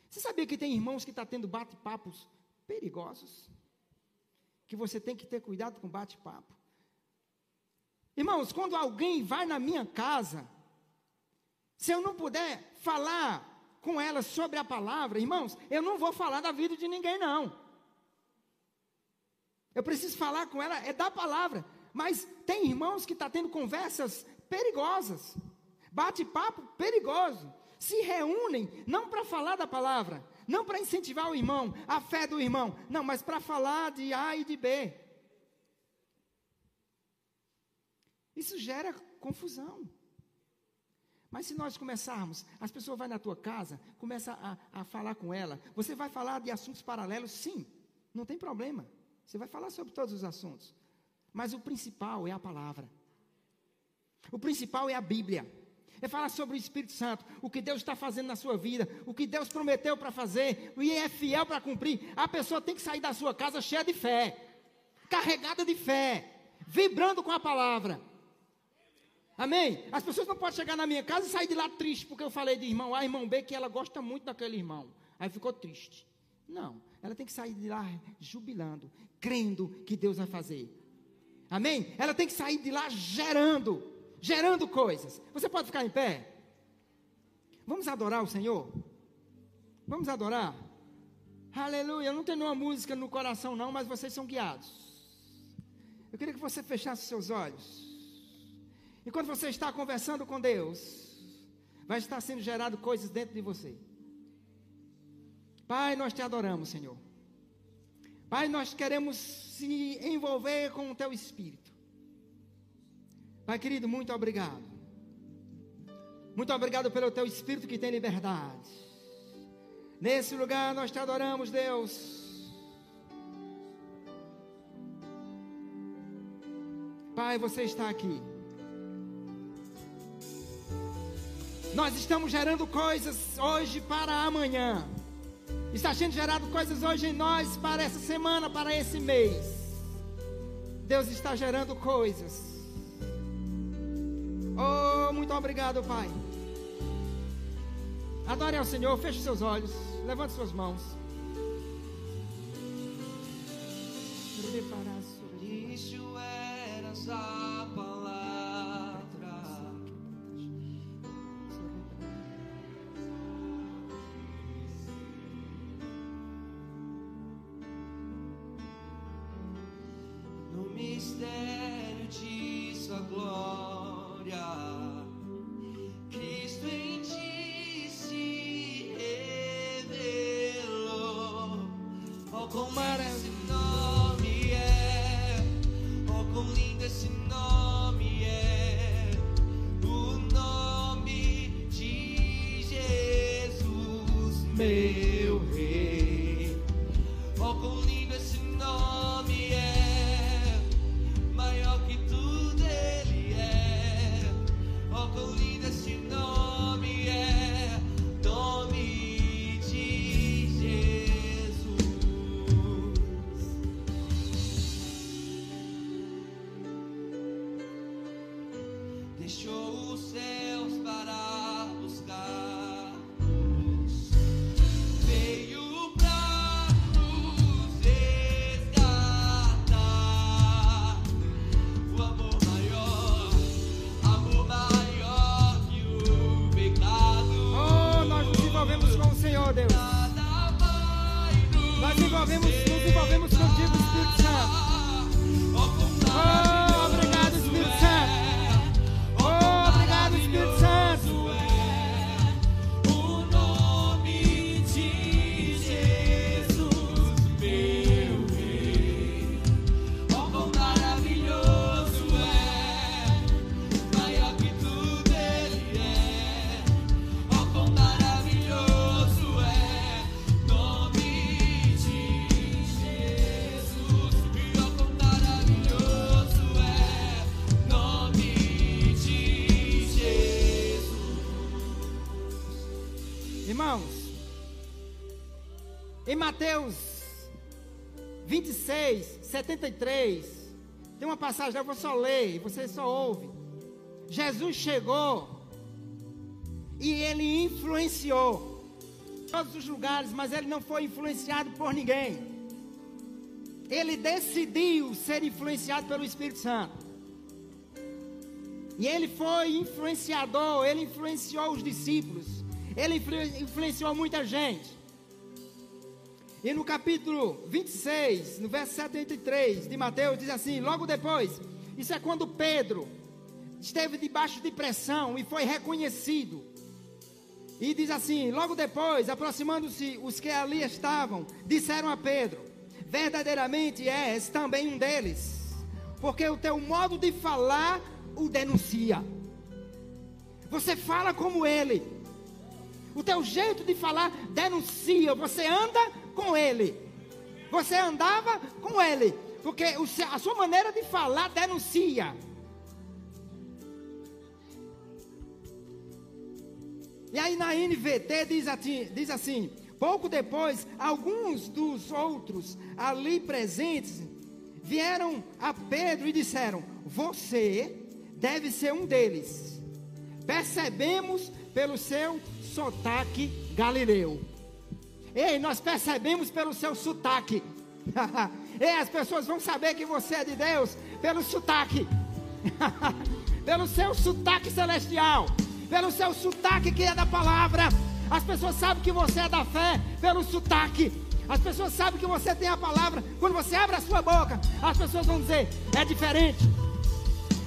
S1: Você sabia que tem irmãos que estão tá tendo bate-papos perigosos, que você tem que ter cuidado com bate-papo. Irmãos, quando alguém vai na minha casa, se eu não puder falar com ela sobre a palavra, irmãos, eu não vou falar da vida de ninguém, não. Eu preciso falar com ela, é da palavra. Mas tem irmãos que estão tá tendo conversas perigosas, bate-papo perigoso. Se reúnem não para falar da palavra, não para incentivar o irmão, a fé do irmão. Não, mas para falar de A e de B. Isso gera confusão. Mas se nós começarmos, as pessoas vão na tua casa, começa a, a falar com ela. Você vai falar de assuntos paralelos? Sim, não tem problema. Você vai falar sobre todos os assuntos. Mas o principal é a palavra. O principal é a Bíblia é falar sobre o Espírito Santo, o que Deus está fazendo na sua vida, o que Deus prometeu para fazer, e é fiel para cumprir. A pessoa tem que sair da sua casa cheia de fé, carregada de fé, vibrando com a palavra. Amém? As pessoas não podem chegar na minha casa e sair de lá triste, porque eu falei de irmão A, irmão B, que ela gosta muito daquele irmão. Aí ficou triste. Não, ela tem que sair de lá jubilando, crendo que Deus vai fazer. Amém? Ela tem que sair de lá gerando gerando coisas. Você pode ficar em pé? Vamos adorar o Senhor? Vamos adorar? Aleluia. Eu não tenho uma música no coração, não, mas vocês são guiados. Eu queria que você fechasse seus olhos. Enquanto você está conversando com Deus, vai estar sendo gerado coisas dentro de você. Pai, nós te adoramos, Senhor. Pai, nós queremos se envolver com o teu espírito. Pai querido, muito obrigado. Muito obrigado pelo teu espírito que tem liberdade. Nesse lugar nós te adoramos, Deus. Pai, você está aqui. Nós estamos gerando coisas hoje para amanhã. Está sendo gerado coisas hoje em nós para essa semana, para esse mês. Deus está gerando coisas. Oh, muito obrigado, Pai. Adore ao Senhor, feche seus olhos, levante suas mãos. 73, tem uma passagem, eu vou só ler, você só ouve. Jesus chegou e ele influenciou todos os lugares, mas ele não foi influenciado por ninguém. Ele decidiu ser influenciado pelo Espírito Santo. E ele foi influenciador, ele influenciou os discípulos, ele influ- influenciou muita gente. E no capítulo 26, no verso 73 de Mateus, diz assim: logo depois, isso é quando Pedro esteve debaixo de pressão e foi reconhecido. E diz assim: logo depois, aproximando-se os que ali estavam, disseram a Pedro: Verdadeiramente és também um deles, porque o teu modo de falar o denuncia. Você fala como ele, o teu jeito de falar denuncia. Você anda com ele, você andava com ele, porque a sua maneira de falar denuncia. E aí na NVT diz assim, diz assim: pouco depois, alguns dos outros ali presentes vieram a Pedro e disseram: Você deve ser um deles. Percebemos pelo seu sotaque galileu. Ei, nós percebemos pelo seu sotaque. Ei, as pessoas vão saber que você é de Deus pelo sotaque. pelo seu sotaque celestial. Pelo seu sotaque que é da palavra. As pessoas sabem que você é da fé pelo sotaque. As pessoas sabem que você tem a palavra. Quando você abre a sua boca, as pessoas vão dizer: é diferente.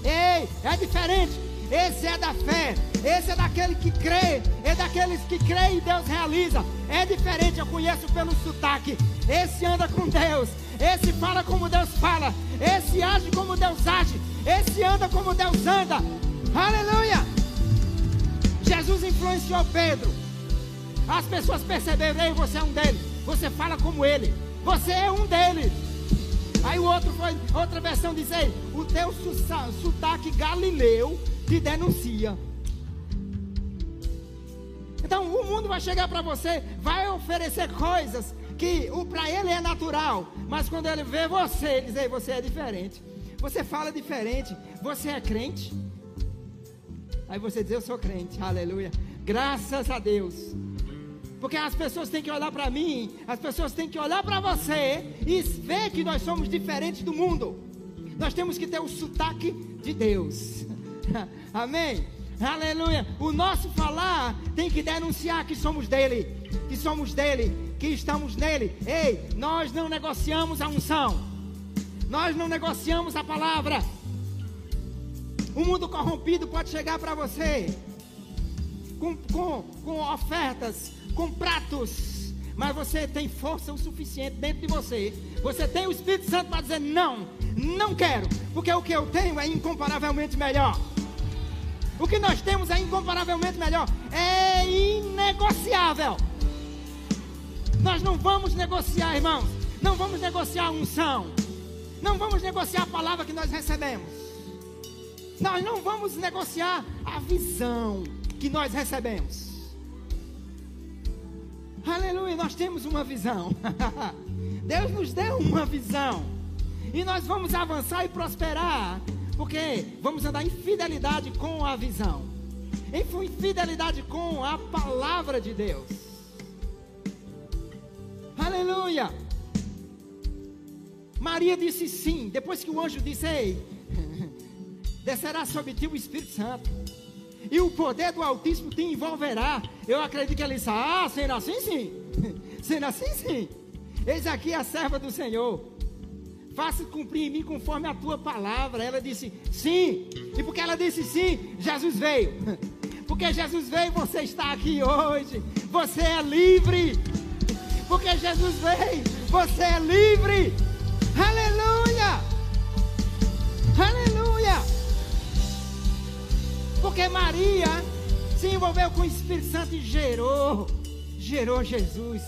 S1: Ei, é diferente. Esse é da fé. Esse é daquele que crê. É daqueles que creem e Deus realiza. É diferente, eu conheço pelo sotaque. Esse anda com Deus. Esse fala como Deus fala. Esse age como Deus age. Esse anda como Deus anda. Aleluia! Jesus influenciou Pedro. As pessoas perceberam, ei, você é um deles. Você fala como ele. Você é um deles. Aí o outro foi, outra versão diz aí, o teu sotaque galileu te denuncia. Então o mundo vai chegar para você, vai oferecer coisas que para ele é natural, mas quando ele vê você, ele diz: você é diferente. Você fala diferente. Você é crente? Aí você diz: Eu sou crente. Aleluia. Graças a Deus. Porque as pessoas têm que olhar para mim, as pessoas têm que olhar para você e ver que nós somos diferentes do mundo. Nós temos que ter o sotaque de Deus. Amém? Aleluia. O nosso falar tem que denunciar que somos dele, que somos dele, que estamos nele. Ei, nós não negociamos a unção. Nós não negociamos a palavra. O mundo corrompido pode chegar para você com, com, com ofertas, com pratos, mas você tem força o suficiente dentro de você. Você tem o Espírito Santo para dizer: não, não quero, porque o que eu tenho é incomparavelmente melhor. O que nós temos é incomparavelmente melhor, é inegociável. Nós não vamos negociar, irmãos, não vamos negociar a unção, não vamos negociar a palavra que nós recebemos, nós não vamos negociar a visão que nós recebemos. Aleluia, nós temos uma visão. Deus nos deu uma visão. E nós vamos avançar e prosperar. Porque vamos andar em fidelidade com a visão. Em fidelidade com a palavra de Deus. Aleluia. Maria disse sim. Depois que o anjo disse: Ei, descerá sobre ti o Espírito Santo e o poder do Altíssimo te envolverá. Eu acredito que ela disse: Ah, sendo assim, sim. sendo assim, sim. Eis aqui a serva do Senhor. Faça cumprir em mim conforme a tua palavra. Ela disse: Sim. E porque ela disse sim, Jesus veio. Porque Jesus veio, você está aqui hoje. Você é livre. Porque Jesus veio, você é livre. Aleluia. Aleluia. Porque Maria se envolveu com o Espírito Santo e gerou, gerou Jesus,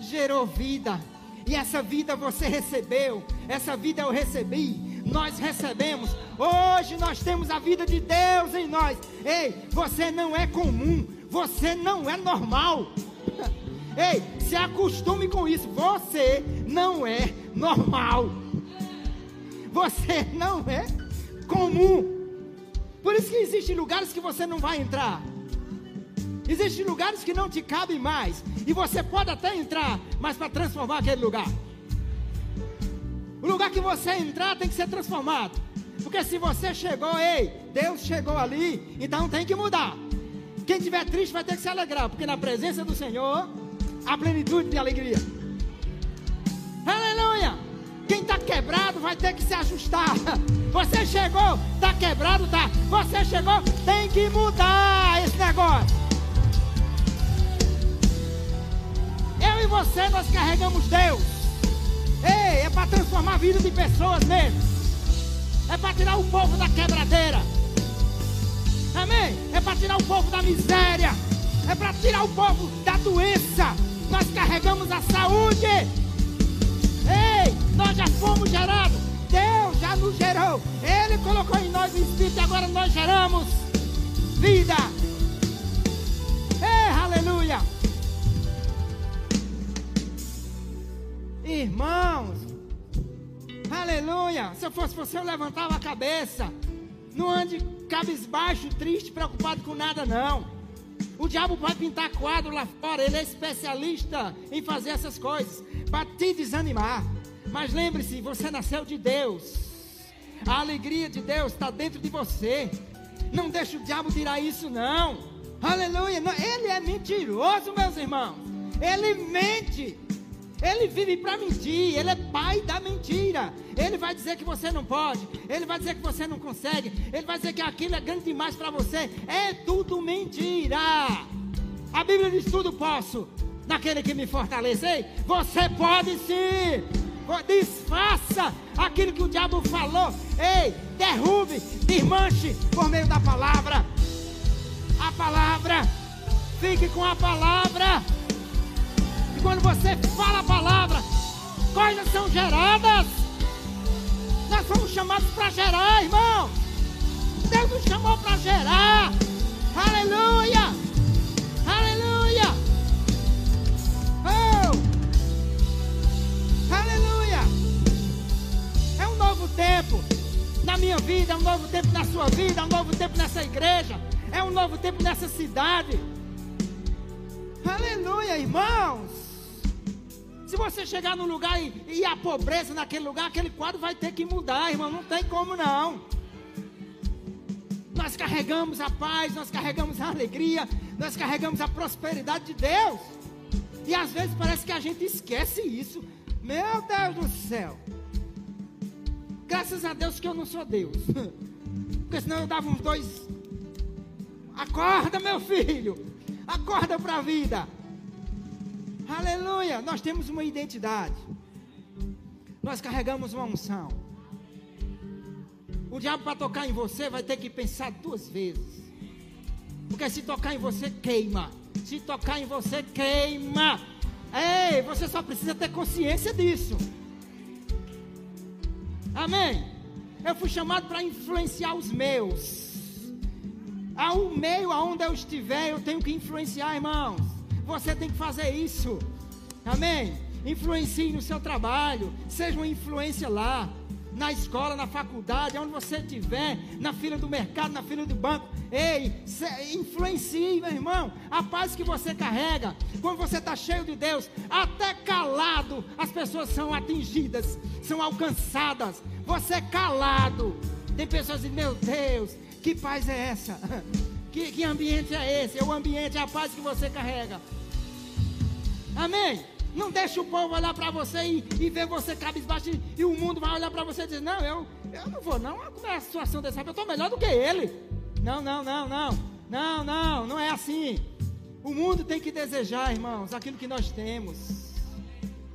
S1: gerou vida. E essa vida você recebeu, essa vida eu recebi, nós recebemos. Hoje nós temos a vida de Deus em nós. Ei, você não é comum, você não é normal. Ei, se acostume com isso. Você não é normal. Você não é comum. Por isso que existem lugares que você não vai entrar. Existem lugares que não te cabem mais. E você pode até entrar, mas para transformar aquele lugar. O lugar que você entrar tem que ser transformado. Porque se você chegou, ei, Deus chegou ali, então tem que mudar. Quem tiver triste vai ter que se alegrar, porque na presença do Senhor há plenitude de alegria. Aleluia! Quem está quebrado vai ter que se ajustar. Você chegou, está quebrado, tá? Você chegou, tem que mudar esse negócio. E você, nós carregamos Deus. Ei, é para transformar a vida de pessoas mesmo. É para tirar o povo da quebradeira. Amém? É para tirar o povo da miséria. É para tirar o povo da doença. Nós carregamos a saúde. Ei, nós já fomos gerados. Deus já nos gerou. Ele colocou em nós o Espírito e agora nós geramos vida. Ei, aleluia. Irmãos, aleluia. Se eu fosse você, eu levantava a cabeça. Não ande cabisbaixo, triste, preocupado com nada, não. O diabo vai pintar quadro lá fora, ele é especialista em fazer essas coisas para te desanimar. Mas lembre-se, você nasceu de Deus. A alegria de Deus está dentro de você. Não deixe o diabo tirar isso, não. Aleluia. Não, ele é mentiroso, meus irmãos. Ele mente. Ele vive para mentir, ele é pai da mentira. Ele vai dizer que você não pode, ele vai dizer que você não consegue, ele vai dizer que aquilo é grande demais para você. É tudo mentira. A Bíblia diz: tudo posso naquele que me fortalece. Ei, você pode sim. Desfaça aquilo que o diabo falou. Ei, derrube, desmanche por meio da palavra. A palavra. Fique com a palavra quando você fala a palavra, coisas são geradas. Nós fomos chamados para gerar, irmão. Deus nos chamou para gerar. Aleluia! Aleluia! Oh! Aleluia! É um novo tempo na minha vida, é um novo tempo na sua vida, é um novo tempo nessa igreja, é um novo tempo nessa cidade. Aleluia, irmãos! Se você chegar num lugar e, e a pobreza naquele lugar, aquele quadro vai ter que mudar, irmão. Não tem como não. Nós carregamos a paz, nós carregamos a alegria, nós carregamos a prosperidade de Deus. E às vezes parece que a gente esquece isso. Meu Deus do céu. Graças a Deus que eu não sou Deus. Porque senão eu dava uns dois. Acorda, meu filho. Acorda para a vida. Aleluia. Nós temos uma identidade. Nós carregamos uma unção. O diabo para tocar em você vai ter que pensar duas vezes. Porque se tocar em você, queima. Se tocar em você, queima. Ei, você só precisa ter consciência disso. Amém? Eu fui chamado para influenciar os meus. Ao meio aonde eu estiver, eu tenho que influenciar, irmãos. Você tem que fazer isso. Amém? Influencie no seu trabalho. Seja uma influência lá. Na escola, na faculdade, onde você estiver, na fila do mercado, na fila do banco. Ei, influencie, meu irmão. A paz que você carrega, quando você está cheio de Deus, até calado, as pessoas são atingidas, são alcançadas. Você calado. Tem pessoas dizendo, meu Deus, que paz é essa? Que, que ambiente é esse? É o ambiente, é a paz que você carrega. Amém? Não deixe o povo olhar para você e, e ver você cabisbaixo e, e o mundo vai olhar para você e dizer, não, eu, eu não vou não, como é a situação desse rapaz? Eu estou melhor do que ele. Não, não, não, não, não, não, não é assim. O mundo tem que desejar, irmãos, aquilo que nós temos.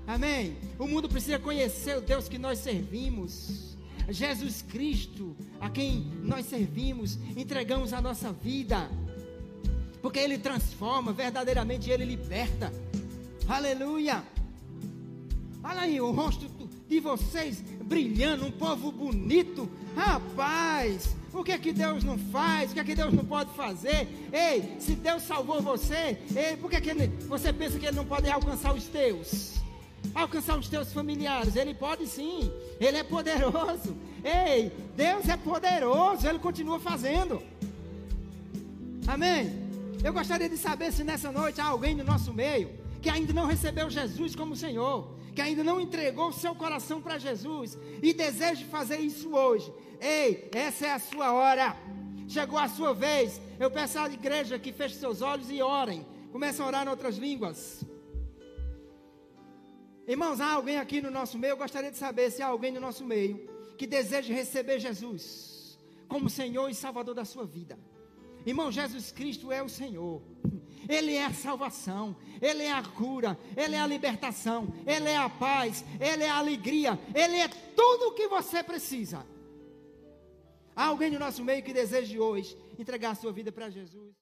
S1: Amém? O mundo precisa conhecer o Deus que nós servimos. Jesus Cristo, a quem nós servimos, entregamos a nossa vida. Porque Ele transforma, verdadeiramente Ele liberta. Aleluia. Olha aí o rosto de vocês brilhando, um povo bonito. Rapaz, o que é que Deus não faz? O que é que Deus não pode fazer? Ei, se Deus salvou você, ei, por que, que ele- você pensa que Ele não pode alcançar os teus? Alcançar os teus familiares, Ele pode sim, Ele é poderoso. Ei, Deus é poderoso, Ele continua fazendo. Amém? Eu gostaria de saber se nessa noite há alguém no nosso meio que ainda não recebeu Jesus como Senhor, que ainda não entregou o seu coração para Jesus e deseja fazer isso hoje. Ei, essa é a sua hora. Chegou a sua vez. Eu peço à igreja que feche seus olhos e orem. Comece a orar em outras línguas. Irmãos, há alguém aqui no nosso meio? Eu gostaria de saber se há alguém no nosso meio que deseja receber Jesus como Senhor e Salvador da sua vida. Irmão, Jesus Cristo é o Senhor. Ele é a salvação, Ele é a cura, Ele é a libertação, Ele é a paz, Ele é a alegria, Ele é tudo o que você precisa. Há alguém no nosso meio que deseje hoje entregar a sua vida para Jesus?